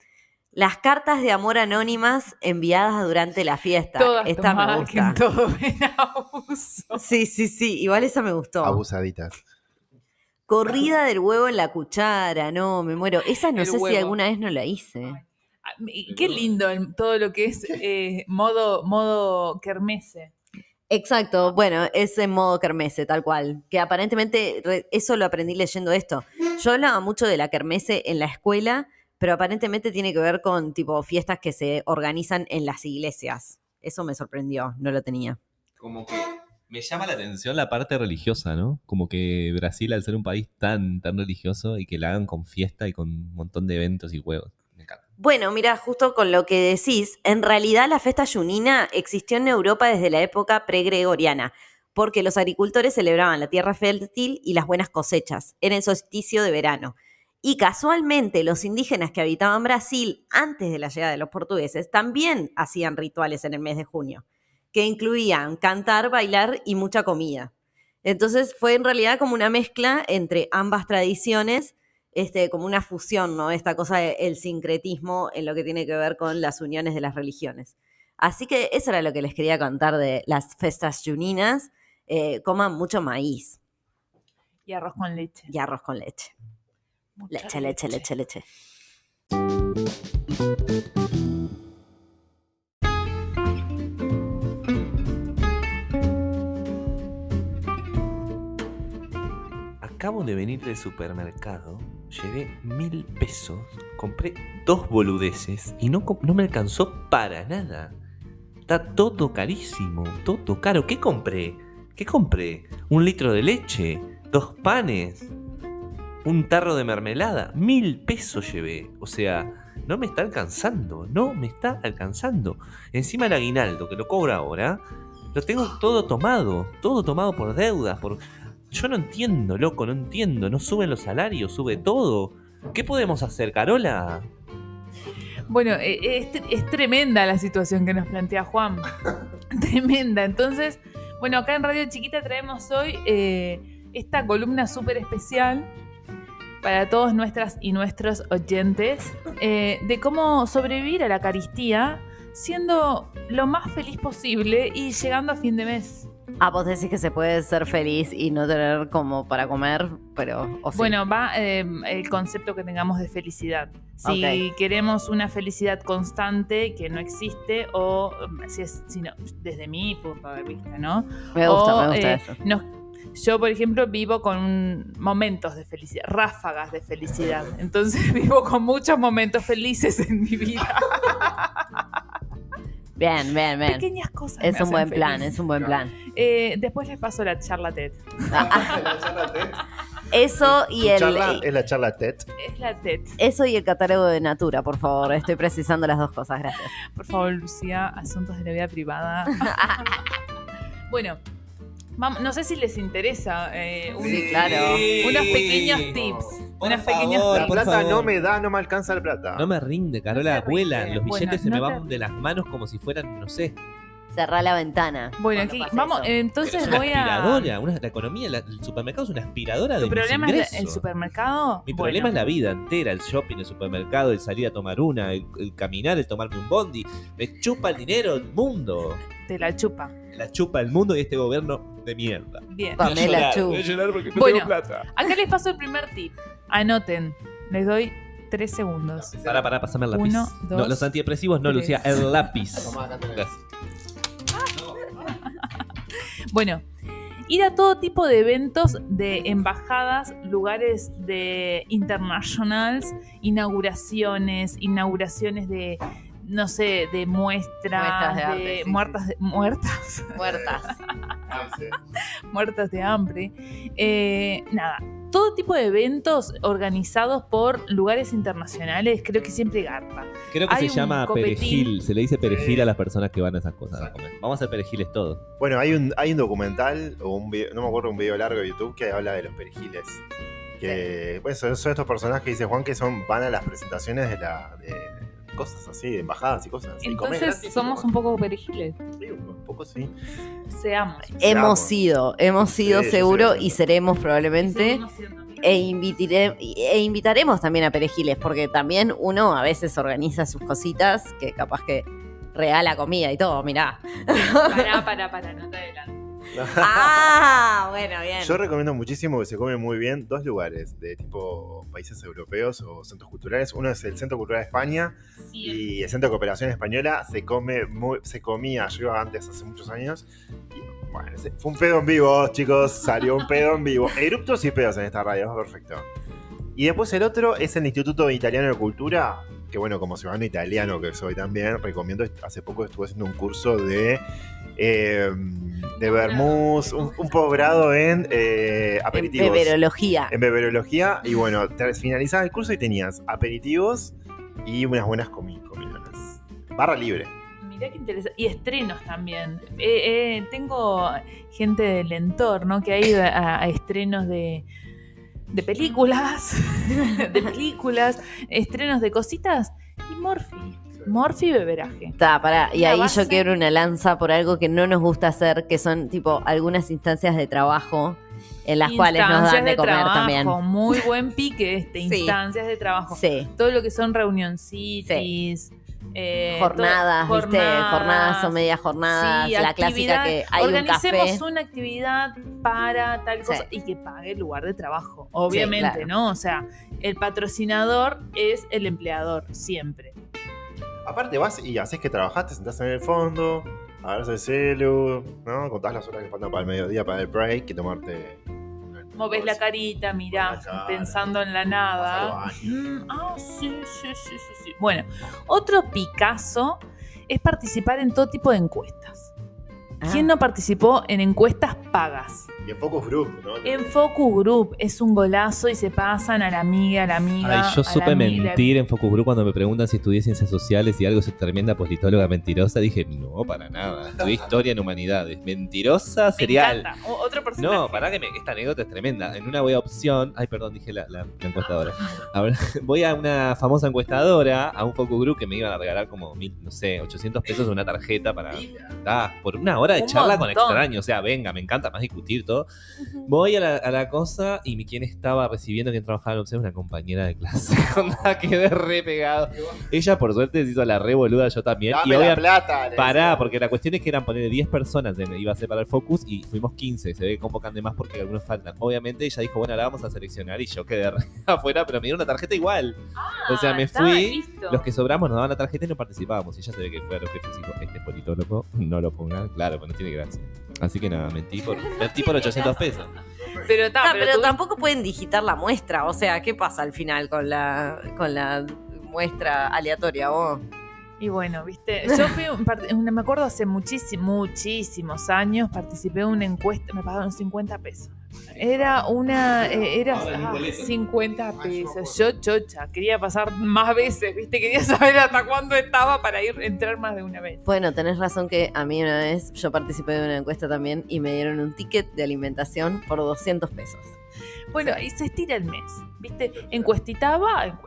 Las cartas de amor anónimas enviadas durante la fiesta. Todas Esta me gusta. todo en abuso. Sí, sí, sí. Igual esa me gustó. Abusaditas. Corrida del huevo en la cuchara. No, me muero. Esa no El sé si alguna vez no la hice. Qué lindo todo lo que es eh, modo, modo kermese. Exacto. Bueno, es en modo kermese, tal cual. Que aparentemente, re- eso lo aprendí leyendo esto. Yo hablaba mucho de la kermese en la escuela, pero aparentemente tiene que ver con tipo fiestas que se organizan en las iglesias. Eso me sorprendió, no lo tenía. Como que me llama la atención la parte religiosa, ¿no? Como que Brasil, al ser un país tan, tan religioso y que la hagan con fiesta y con un montón de eventos y juegos. Bueno, mira, justo con lo que decís, en realidad la fiesta junina existió en Europa desde la época pregregoriana, porque los agricultores celebraban la tierra fértil y las buenas cosechas en el solsticio de verano. Y casualmente los indígenas que habitaban Brasil antes de la llegada de los portugueses también hacían rituales en el mes de junio, que incluían cantar, bailar y mucha comida. Entonces fue en realidad como una mezcla entre ambas tradiciones este, como una fusión, ¿no? Esta cosa del sincretismo en lo que tiene que ver con las uniones de las religiones. Así que eso era lo que les quería contar de las festas juninas. Eh, coman mucho maíz Y arroz con leche. y arroz con leche. Leche, leche, leche, leche. Acabo de venir del supermercado, llevé mil pesos, compré dos boludeces y no, me alcanzó para nada. Está todo carísimo, todo caro. ¿Qué compré? ¿Qué compré? ¿Un litro de leche? ¿Dos panes? ¿Un tarro de mermelada? Mil pesos llevé. O sea, no me está alcanzando, no me está alcanzando. Encima el aguinaldo, que lo cobro ahora, Lo tengo todo tomado, todo tomado por deudas, por... Yo no entiendo, loco, no entiendo. No suben los salarios, sube todo. ¿Qué podemos hacer, Carola? Bueno, eh, es, es tremenda la situación que nos plantea Juan. [laughs] tremenda. Entonces, bueno, acá en Radio Chiquita traemos hoy eh, esta columna súper especial para todos nuestras y nuestros oyentes eh, de cómo sobrevivir a la caristía siendo lo más feliz posible y llegando a fin de mes. Ah, vos decís que se puede ser feliz y no tener como para comer, pero. o sí. Bueno, va eh, el concepto que tengamos de felicidad. Si queremos una felicidad constante que no existe, o mm, si es, si no, desde mi punto de vista, ¿no? me gusta, o, me gusta eh, eso. nos- yo, por ejemplo, vivo con momentos de felicidad, ráfagas de felicidad. Entonces [laughs] vivo con muchos momentos felices en mi vida. [laughs] Bien, bien, bien. Pequeñas cosas. Es me un buen plan, es un buen plan. Eh, después les paso la charla TED. [laughs] Eso y Tu el. charla es la charla TED. Es la TED. Eso y el catálogo de Natura, por favor. Estoy precisando las dos cosas, gracias. Por favor, Lucía, asuntos de la vida privada. [laughs] bueno, vam- no sé si les interesa eh, un- Sí, claro. unos pequeños tips. Por unos favor, pequeños La tips. plata favor. no me da, no me alcanza la plata. No me rinde, Carola, No vuelan. Los Bueno, billetes se me te- van de las manos como si fueran, no sé, Cerrá la ventana. Bueno, aquí, vamos, eso. entonces es una voy a. aspiradora. Una, la economía, la- el supermercado es una aspiradora de ¿Tu mis problema es el supermercado? Mi Bueno, problema es la vida entera, el shopping, el supermercado, el salir a tomar una, el, el caminar, el tomarme un bondi. Me chupa el dinero el mundo. Te la chupa. La chupa el mundo y este gobierno de mierda. Bien. Voy a llorar, voy a llorar porque no Bueno. tengo plata. Acá les paso el primer tip. Anoten. Les doy tres segundos. Para, para, pasarme el lápiz. Uno, no, dos, los antidepresivos no, tres. Lucía, el lápiz. Tomá, acá tenés. Gracias. Bueno, ir a todo tipo de eventos de embajadas, lugares de internationals, inauguraciones, inauguraciones de, no sé, de muestras, de de, arte, sí, muertas, de- muertas, Muertas. [laughs] Muertas de hambre. Eh, nada, todo tipo de eventos organizados por lugares internacionales, creo que siempre garpa. Creo que Hay se llama copetín. perejil. Se le dice perejil a las personas que van a esas cosas a comer. Vamos a hacer perejiles todos. Bueno, hay un, hay un documental, o un video, no me acuerdo, un video largo de YouTube que habla de los perejiles. Que, pues, son, son estos personajes que dice Juan que son, van a las presentaciones de la. de cosas así, de embajadas y cosas así. Entonces gratis, somos un poco perejiles. Sí, un poco sí. Seamos. Hemos Seamos. sido, hemos sido Sí, seguro y seremos probablemente. E, invitire- e invitaremos también a perejiles, porque también uno a veces organiza sus cositas que capaz que regala comida y todo, mirá. Pará, pará, pará, no te adelantes. [laughs] ah, bueno, bien. Yo recomiendo muchísimo que se come muy bien dos lugares de tipo países europeos o centros culturales. Uno es el Centro Cultural de España y el Centro de Cooperación Española. Se come muy, se comía, yo iba antes hace muchos años. Y, bueno, fue un pedo en vivo, chicos. Salió un pedo en vivo. [laughs] Eruptos y pedos en esta radio, perfecto. Y después el otro es el Instituto Italiano de Cultura. Que bueno, como ciudadano italiano que soy también, recomiendo. Hace poco estuve haciendo un curso de. Eh, de Bermús, un, un posgrado en eh, en aperitivos. beberología. En beberología. Y bueno, te finalizabas el curso y tenías aperitivos y unas buenas comi comilonas. Barra libre. Mirá qué interesante. Y estrenos también. Eh, eh, tengo gente del entorno que ha ido a, a estrenos de, de películas, [laughs] de películas, estrenos de cositas y Morphy. Morphy beberaje. Está, pará. Y ahí base- yo quiero una lanza por algo que no nos gusta hacer, que son tipo algunas instancias de trabajo en las cuales nos dan de, comer trabajo, también. Muy [laughs] buen pique este, Sí. instancias de trabajo. Sí. Todo lo que son reunioncitis. eh, jornadas, ¿viste? Jornadas o media jornadas, Sí, la clásica que hay un Organicemos café. una actividad para tal cosa Sí. y que pague el lugar de trabajo. Obviamente, claro. ¿no? O sea, el patrocinador es el empleador, siempre. Aparte vas y haces que trabajás, te sentás en el fondo, agarras el celu, ¿no? Contás las horas que faltan para el mediodía, para el break, y tomarte... Moves la carita, cara. pensando en la nada. Mm, ah, sí, sí, sí, sí, sí. Bueno, otro Picasso es participar en todo tipo de encuestas. Ah. ¿Quién no participó en encuestas pagas? Y en Focus Group, ¿no? En Focus Group es un golazo y se pasan a la amiga, a la amiga. Ay, yo a supe amiga. mentir en Focus Group cuando me preguntan si estudié ciencias sociales y algo es tremenda politóloga mentirosa. Dije, no, para nada. Estudié historia en humanidades. Mentirosa Me serial. O- Otro personaje. No, pará que me- esta anécdota es tremenda. En una web opción, ay, perdón, dije la, la- la encuestadora. [laughs] Ahora, voy a una famosa encuestadora, a un focus group que me iban a regalar como mil, no sé, 800 pesos de una tarjeta para. Ah, por una hora de Un charla con extraños. O sea, venga, me encanta más discutir todo. Voy a la, a la cosa y mi- quien estaba recibiendo, quien trabajaba en la opción, una compañera de clase. [laughs] Quedé re pegado. Ella, por suerte, se hizo la re boluda, yo también. Dame y la plata. Pará, decía. porque la cuestión es que eran poner 10 personas, en- iba a ser para el focus y fuimos 15. Se ve que convocan de más porque algunos faltan. Obviamente ella dijo, bueno, la vamos a seleccionar y yo quedé re [laughs] afuera, pero me dieron una tarjeta igual. o sea, Ah, me fui, listo. Los que sobramos nos daban la tarjeta y no participábamos. Y ya se ve que fue a los y dijo, este es politólogo, no lo pongan. Claro, pues no tiene gracia. Así que nada, mentí por, [laughs] mentí por 800 pesos. Pero, ta, pero tampoco pueden digitar la muestra. O sea, ¿qué pasa al final con la, con la muestra aleatoria? vos? Y bueno, [laughs] viste, yo fui, me acuerdo hace muchísimos, muchísimos años, participé en una encuesta, me pagaron 50 pesos. Era una, eh, era Ahora en un ah, boleto. 50 pesos. Yo chocha, quería pasar más veces, viste, quería saber hasta cuándo estaba para ir entrar más de una vez. Bueno, tenés razón que a mí una vez yo participé de una encuesta también y me dieron un ticket de alimentación por 200 pesos. Bueno, y se estira el mes, viste, encuestita va,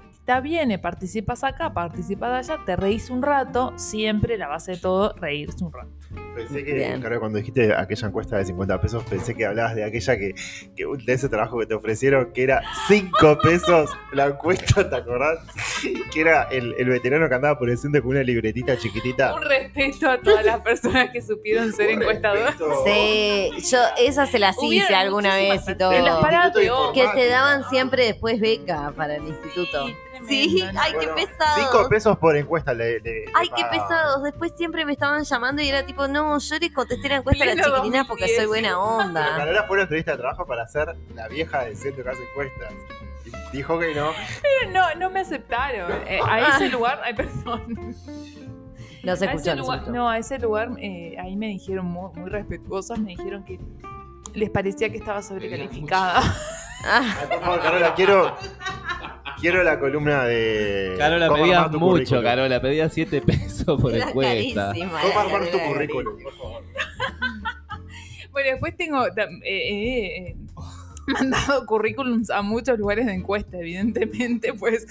viene, participas acá, participas allá, te reís un rato, siempre la base de todo, reírse un rato. Pensé que, Bien. claro, cuando dijiste aquella encuesta de 50 pesos, pensé que hablabas de aquella que, que de ese trabajo que te ofrecieron, que era 5 pesos la encuesta, ¿te acordás? Que era el, el veterano que andaba por el centro con una libretita chiquitita. Un respeto a todas las personas que supieron ser encuestadoras. Sí, yo esa se las hice alguna vez y todo. En las paradas. Que te daban siempre después beca para el instituto. Sí, ¿no? ay, qué pesados. 5 pesos por encuesta le, le- Ay, qué pesados. Después siempre me estaban llamando y era tipo, no, yo les contesté la encuesta a la chiquilina porque 2010. soy buena Pero onda. Carola fue a una entrevista de trabajo para ser la vieja del centro que hace encuestas. Y dijo que no. Pero no, no me aceptaron. Eh, a ese lugar, ay, perdón. No se A ese lugar, escuchó. no, a ese lugar, eh, ahí me dijeron muy, muy respetuosas, me dijeron que les parecía que estaba sobrecalificada. Ah, Ay, por favor, Carola, quiero. Quiero la columna de. Carola, cómo armar tu mucho, currículum. Carola, pedías 7 pesos por era encuesta. carísima. ¿Cómo la armar tu currículum? Por favor. Bueno, después tengo tam- eh, eh, eh, [laughs] mandado currículums a muchos lugares de encuesta, evidentemente, pues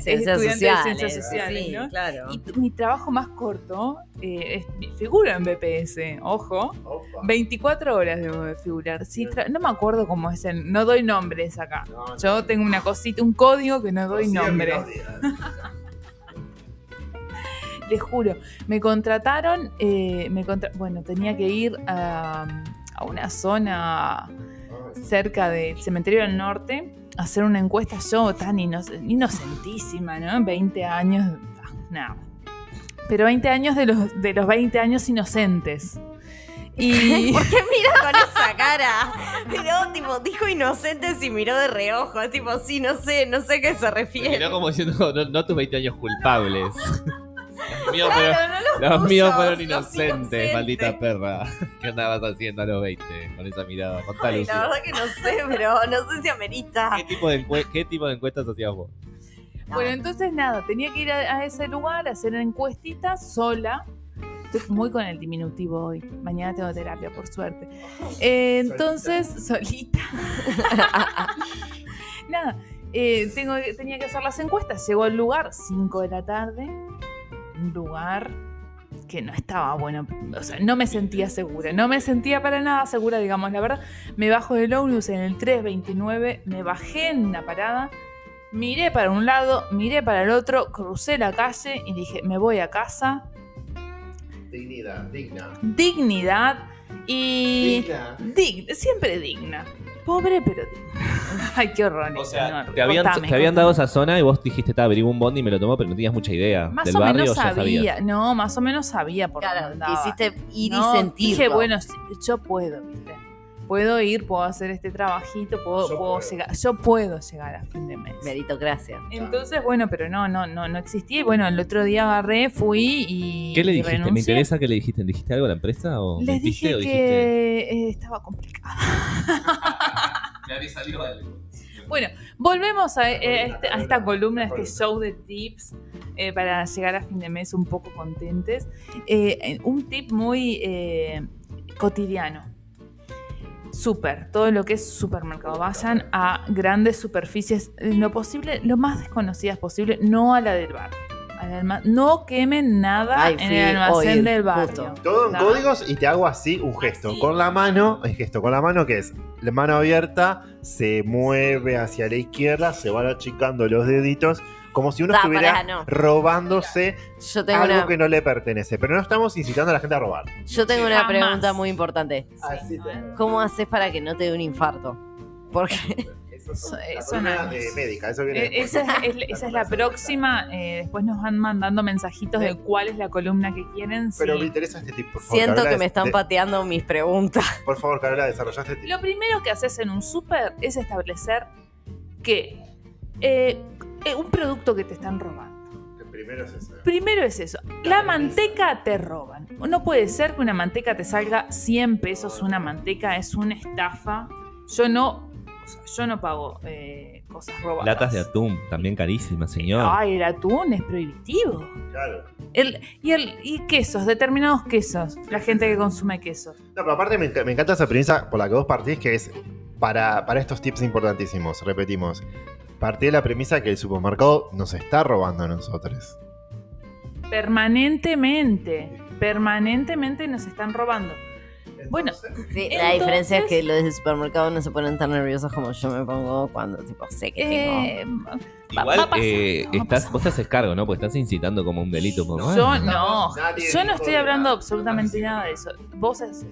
Ciencias estudiante de sociales. ciencias sociales, sí, ¿no? claro. Y mi trabajo más corto eh, es- figura en BPS, ojo. Opa. 24 horas debo de figurar. Sí, no me acuerdo cómo es el. No doy nombres acá. No, no. Yo tengo una cosita, un código que no doy nombres. [laughs] Les juro. Me contrataron. eh, me contra- bueno, tenía que ir a, a una zona cerca del cementerio del norte a hacer una encuesta. Yo, tan inoc- inocentísima, ¿no? 20 años. ah, Nada. Pero 20 años de los, de los 20 años inocentes. Y. ¿Por qué mira [laughs] con esa cara? Pero, tipo, dijo inocentes y miró de reojo. Es tipo, sí, no sé, no sé a qué se refiere. Miró como diciendo, no, no tus 20 años culpables. [laughs] Los míos Claro, fueron, no los los míos fueron inocentes, inocentes. maldita perra. [laughs] ¿Qué andabas haciendo a los 20 con esa mirada? Contá, Ay, Lucía. la verdad que no sé, pero no sé si amerita. ¿Qué tipo, de ¿Qué tipo de encuestas hacías vos? Bueno, entonces nada, tenía que ir a, a ese lugar a hacer encuestitas sola. Estoy muy con el diminutivo hoy. Mañana tengo terapia, por suerte. Eh, entonces, solita. [laughs] nada, eh, tengo, tenía que hacer las encuestas. Llegó al lugar, 5 de la tarde. Un lugar que no estaba bueno. O sea, no me sentía segura. No me sentía para nada segura, digamos la verdad. Me bajo del ómnibus en el 329, me bajé en una parada. Miré para un lado, miré para el otro, crucé la calle y dije, me voy a casa. Dignidad, digna. Dignidad y... Digna. Digna, siempre digna. Pobre pero. [laughs] Ay, qué horror. O sea, no, te habían, te habían dado esa zona y vos dijiste, está, averiguo un bondi y me lo tomo, pero no tenías mucha idea. Más Del o barrio menos sabía. sabías. No, más o menos sabía por Claro, dónde andaba. quisiste ir No, y sentirlo. Dije, bueno, yo puedo, ¿viste? Puedo ir, puedo hacer este trabajito, puedo, Yo puedo puedo. llegar, yo puedo llegar a fin de mes. Meritocracia. Entonces, bueno, pero no, no, no, no existía. Y bueno, el otro día agarré, fui y. ¿Qué le y dijiste? Me interesa que le dijiste. ¿Le dijiste algo a la empresa o Les dije o dijiste? que eh, estaba complicado. Me [laughs] había salido algo. Bueno, volvemos a, eh, a este- a esta columna, a este show de tips eh, para llegar a fin de mes un poco contentes. Eh, un tip muy eh, cotidiano. Súper, todo lo que es supermercado. Vayan a grandes superficies, lo posible, lo más desconocidas posible, no a la del alma- No quemen nada Ay, en el almacén del barrio. Todo en códigos y te hago así un gesto. Así. Con la mano, el gesto con la mano que es la mano abierta, se mueve hacia la izquierda, se van achicando los deditos, como si uno Da, estuviera pará, no. robándose Yo tengo, algo una, que no le pertenece. Pero no estamos incitando a la gente a robar. yo tengo una Jamás. pregunta muy importante. Así ¿Cómo haces para que no te dé un infarto? Porque Eso la no de médica, eso viene Eh, esa es, es- esa es la [laughs] próxima. eh, después nos van mandando mensajitos de cuál es la columna que quieren. sí. Pero me interesa este tip, por favor. siento Carola, que me están de- pateando mis preguntas. Por favor, Carola, desarrolla este tip. Lo primero que haces en un súper es establecer que eh, eh, un producto que te están robando. Primero es ese. Primero es eso. La manteca te roban. No puede ser que una manteca te salga 100 pesos una manteca. Es una estafa. Yo no, o sea, yo no pago eh, cosas robadas. Latas de atún, también carísimas, señor. Ay, el atún es prohibitivo. Claro. El, y, el, y quesos, determinados quesos. La gente que consume quesos. No, pero aparte me encanta esa premisa por la que vos partís, que es para, para estos tips importantísimos. Repetimos. Partí de la premisa que el supermercado nos está robando a nosotros. Permanentemente. Permanentemente nos están robando. Bueno, Sí, la diferencia es que los del supermercado no se ponen tan nerviosos como yo me pongo cuando tipo sé que tengo. eh, Igual va eh, va estás, vos te haces cargo, ¿no? Porque estás incitando como un delito. Como, Yo ah, no, yo no estoy hablando nada. absolutamente nada de eso. Vos haces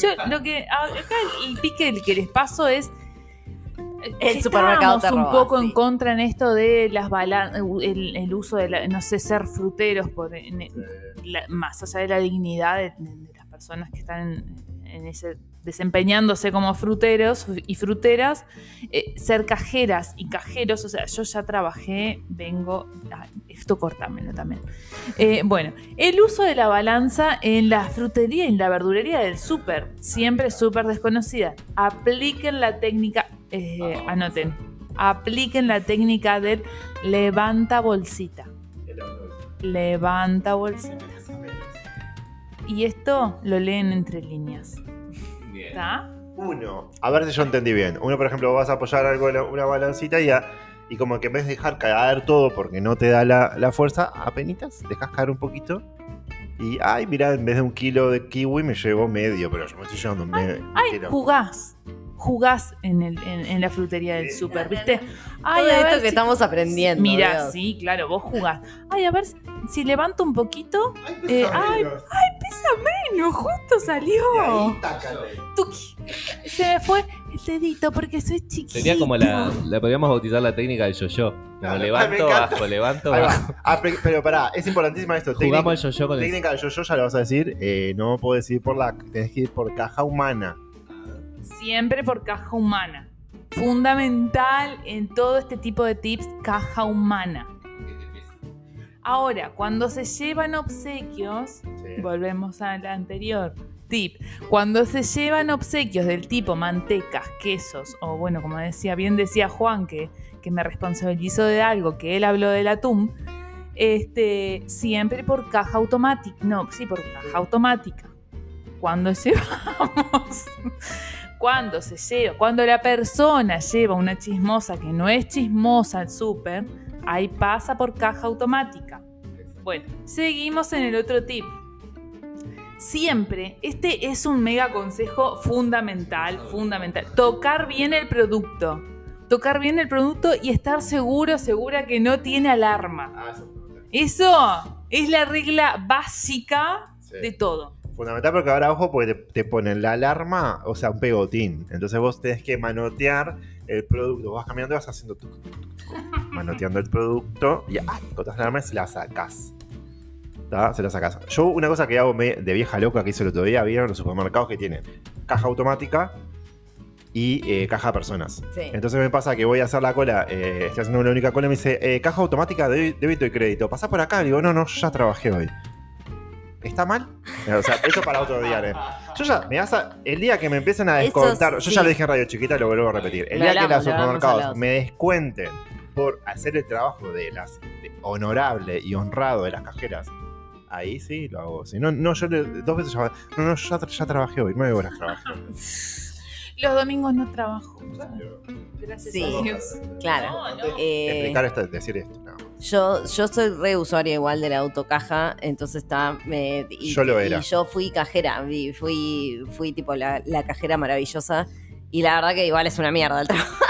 Yo lo que acá el pique que les paso es El supermercado un poco sí. en contra en esto de las balan el, el uso de la, no sé ser fruteros por en- la- más allá de la dignidad de, de las personas que están en, en ese desempeñándose como fruteros y fruteras, eh, ser cajeras y cajeros, o sea, yo ya trabajé, vengo, ay, esto cortámelo también. Eh, bueno, el uso de la balanza en la frutería y en la verdulería del súper, siempre súper desconocida. Apliquen la técnica, eh, anoten, apliquen la técnica del levanta bolsita. Levanta bolsita. Y esto lo leen entre líneas. ¿Está? Uno, a ver si yo entendí bien. Uno, por ejemplo, vas a apoyar algo en una balancita y, a- y como que en vez de dejar caer todo porque no te da la, la fuerza, apenitas, dejas caer un poquito. Y, ay, mira, en vez de un kilo de kiwi me llevo medio, pero yo me estoy llevando medio un Ay, kilo. jugás. Jugás en, el, en, en la frutería del súper, ¿viste? Ay, Todo a esto ver que si- estamos aprendiendo. Mira, Dios. sí, claro, vos jugás. Ay, a ver si, levanto un poquito. Ay, Eh, pesa ay, menos. Pesa menos, justo salió. Tuki. Se me fue el dedito porque soy chiquito. Sería como la, la podríamos bautizar la técnica del yo-yo. Como Claro. Ay, me levanto, bajo, levanto, bajo. Ah, pe- pero pará, es importantísima esto. Jugamos Técnica- el yo-yo con el... Técnica del yo-yo ya lo vas a decir. eh, no puedo decir por la. Tenés que ir por caja humana. Siempre por caja humana. Fundamental en todo este tipo de tips, caja humana. Ahora, cuando se llevan obsequios, Sí. volvemos al anterior tip. Cuando se llevan obsequios del tipo mantecas, quesos, o bueno, como decía, bien decía Juan, que, que me responsabilizó de algo, que él habló del atún, este, siempre por caja automática. No, sí, por caja automática. Cuando [laughs] llevamos, cuando se lleva, cuando la persona lleva una chismosa que no es chismosa al súper, ahí pasa por caja automática. Bueno, seguimos en el otro tip. Siempre, este es un mega consejo fundamental, fundamental. Tocar bien el producto. Tocar bien el producto y estar seguro, segura que no tiene alarma. Ah, eso Eso es la regla básica Sí. de todo. Fundamental porque ahora, ojo, porque te, te ponen la alarma, o sea, un pegotín. Entonces vos tenés que manotear el producto. Vas caminando y vas haciendo tuc, tuc, tuc, tuc, manoteando el producto. Y ah, encontrás la alarma y la sacás. ¿tá? se lo sacas. Yo una cosa que hago me- de vieja loca que hice el otro día, vieron los supermercados que tienen caja automática y eh, caja personas. Sí. Entonces me pasa que voy a hacer la cola, eh, estoy haciendo una única cola y me dice, eh, caja automática de débito y crédito, pasá por acá. Le digo, no, no, ya trabajé hoy. ¿Está mal? [laughs] O sea, eso para otro día, ¿eh? Yo ya, me vas a, el día que me empiecen a Eso descontar, yo sí. ya lo dije en Radio Chiquita, lo vuelvo a repetir. El Lo día que los supermercados me descuenten por hacer el trabajo de las de honorable y honrado de las cajeras, ahí sí lo hago. Si no, no, yo le- dos veces ya, no, no, yo ya, ya trabajé hoy, nueve horas trabajé. Los domingos no trabajo. Gracias Sí. a Dios. Claro. No, no. Eh, Explicar esto, decir esto. Yo, yo soy re usuaria igual de la autocaja, entonces está. me- y, Yo lo era. Y yo fui cajera, fui, fui tipo la, la cajera maravillosa. Y la verdad que igual es una mierda el trabajo.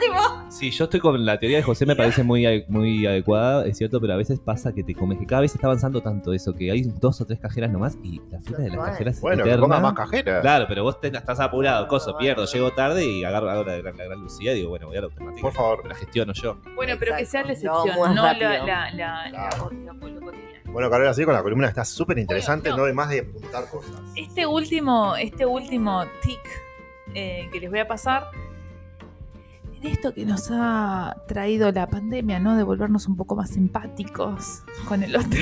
Tipo. Sí, yo estoy con la teoría de José, me parece muy, muy adecuada, es cierto, pero a veces pasa que te comes, que cada vez está avanzando tanto eso, que hay dos o tres cajeras nomás y la fila de las Bueno. cajeras Bueno, es eterna. ponga más cajeras. Claro, pero vos te- estás apurado, coso, Bueno, pierdo, bueno. llego tarde y agarro, la, gran- la gran Lucía y digo, bueno, voy a la automática. Por favor. La gestiono yo. Bueno, pero que sea la Exacto. Excepción, más no la, la, la, la- Claro. Bueno, Carola, así con la columna está súper interesante, Bueno, no. no. hay más de apuntar cosas. Este último, este último tic eh, que les voy a pasar, esto que nos ha traído la pandemia, ¿no? De volvernos un poco más simpáticos con el otro.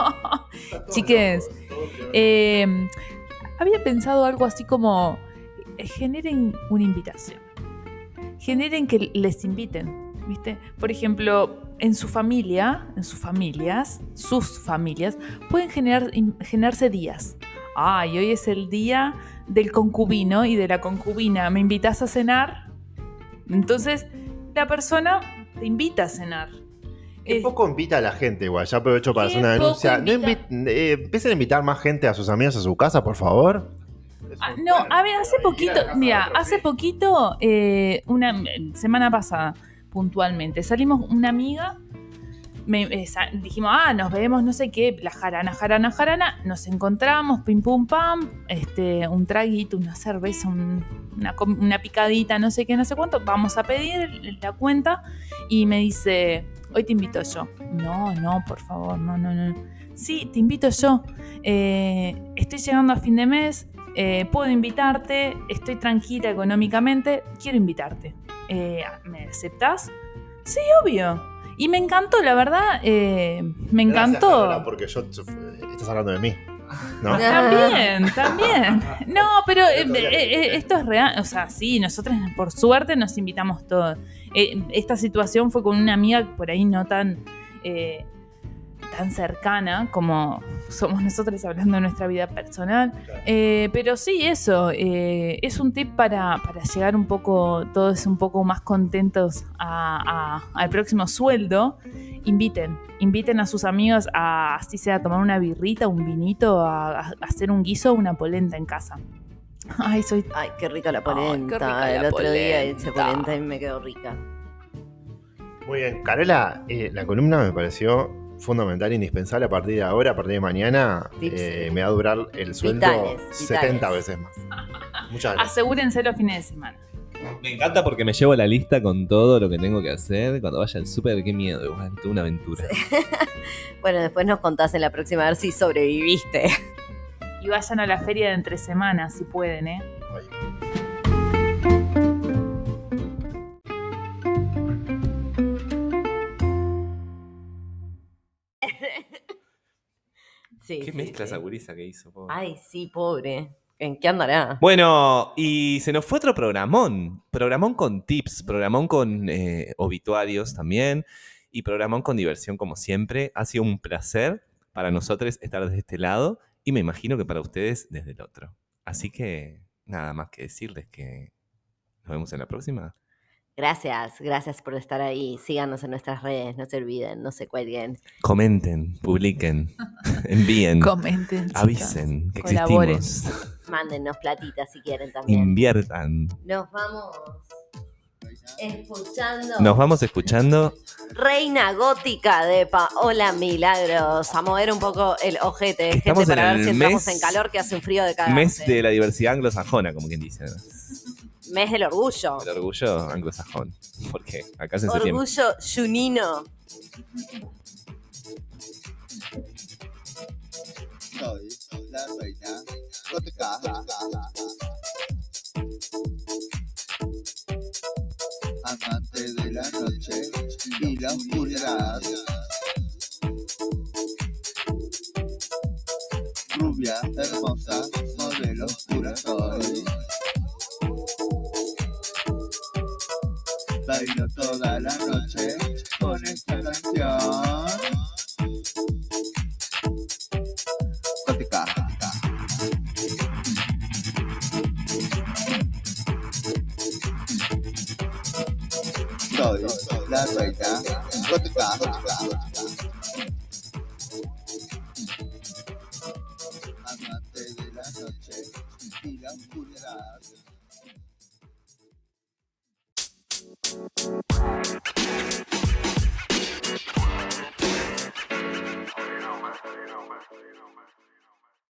[laughs] Chiques, eh, había pensado algo así como, generen una invitación. Generen que les inviten, ¿viste? Por ejemplo, en su familia, en sus familias, sus familias, pueden generar, generarse días. Ay, hoy es el día del concubino y de la concubina. ¿Me invitas a cenar? Entonces, la persona te invita a cenar. Qué Eh, poco invita a la gente, igual. Ya aprovecho para hacer una denuncia. No eh, empiecen a invitar más gente a sus amigos a su casa, por favor. Ah, no, a ver, hace poquito, mira, hace poquito, eh, una semana pasada, puntualmente, salimos una amiga, me- dijimos, ah, nos vemos, no sé qué, la jarana, jarana, jarana, nos encontramos, pim pum pam, este, un traguito, una cerveza, un- una, una picadita, no sé qué, no sé cuánto, vamos a pedir la cuenta y me dice, hoy te invito yo. No, no, por favor, no, no, no. Sí, te invito yo. Eh, estoy llegando a fin de mes, eh, puedo invitarte, estoy tranquila económicamente, quiero invitarte. Eh, ¿Me aceptas? Sí, obvio. Y me encantó, la verdad, eh, me encantó. Gracias, Carola, porque yo estás hablando de mí. ¿No? También, también. [laughs] No, pero eh, eh, eh, esto es real. O sea, sí, nosotros por suerte nos invitamos todos. Eh, esta situación fue con una amiga por ahí no tan, eh, tan cercana como somos nosotros hablando de nuestra vida personal. Eh, pero sí, eso. eh, es un tip para, para llegar un poco, todos un poco más contentos a- a- al próximo sueldo. Inviten, inviten a sus amigos a, así sea, a tomar una birrita, un vinito, a, a hacer un guiso o una polenta en casa. Ay, soy Ay, qué rica la Ay, qué polenta. rica el la otro día hice polenta. polenta y me quedó rica. Muy bien. Carola, eh, la columna me pareció fundamental, indispensable a partir de ahora, a partir de mañana. Tips. eh, me va a durar el sueldo Vitales, 70 vitales. veces más. [laughs] Muchas gracias. Asegúrense los fines de semana. Me encanta porque me llevo la lista con todo lo que tengo que hacer. Cuando vaya al súper, qué miedo, igual, toda una aventura. [laughs] Bueno, después nos contás en la próxima a ver si sobreviviste. [laughs] Y vayan a la feria de entre semanas si pueden, ¿eh? [laughs] Sí, Qué sí, mezcla sí. que hizo. pobre. Ay, sí, pobre. ¿En qué andará? Bueno, y se nos fue otro programón. Programón con tips, programón con eh, obituarios también. Y programón con diversión, como siempre. Ha sido un placer para nosotros estar desde este lado. Y me imagino que para ustedes desde el otro. Así que nada más que decirles que nos vemos en la próxima. Gracias, gracias por estar ahí. Síganos en nuestras redes, no se olviden, no se cuelguen. Comenten, publiquen, [laughs] envíen, Comenten. chicas. avisen que Colaboren. existimos. Mándennos platitas si quieren también. Inviertan. Nos vamos escuchando Nos vamos escuchando. Reina Gótica de Paola Milagros. A mover un poco el ojete, gente, Estamos para en ver si mes- en calor que hace un frío de cagarse. Mes de la diversidad anglosajona, como quien dice. Mes del orgullo. El orgullo anglosajón. Porque acá es en septiembre. Orgullo junino. Soy la reina gótica. Amante de la noche y la oscuridad. Rubia, hermosa, modelo oscura soy. Toda la noche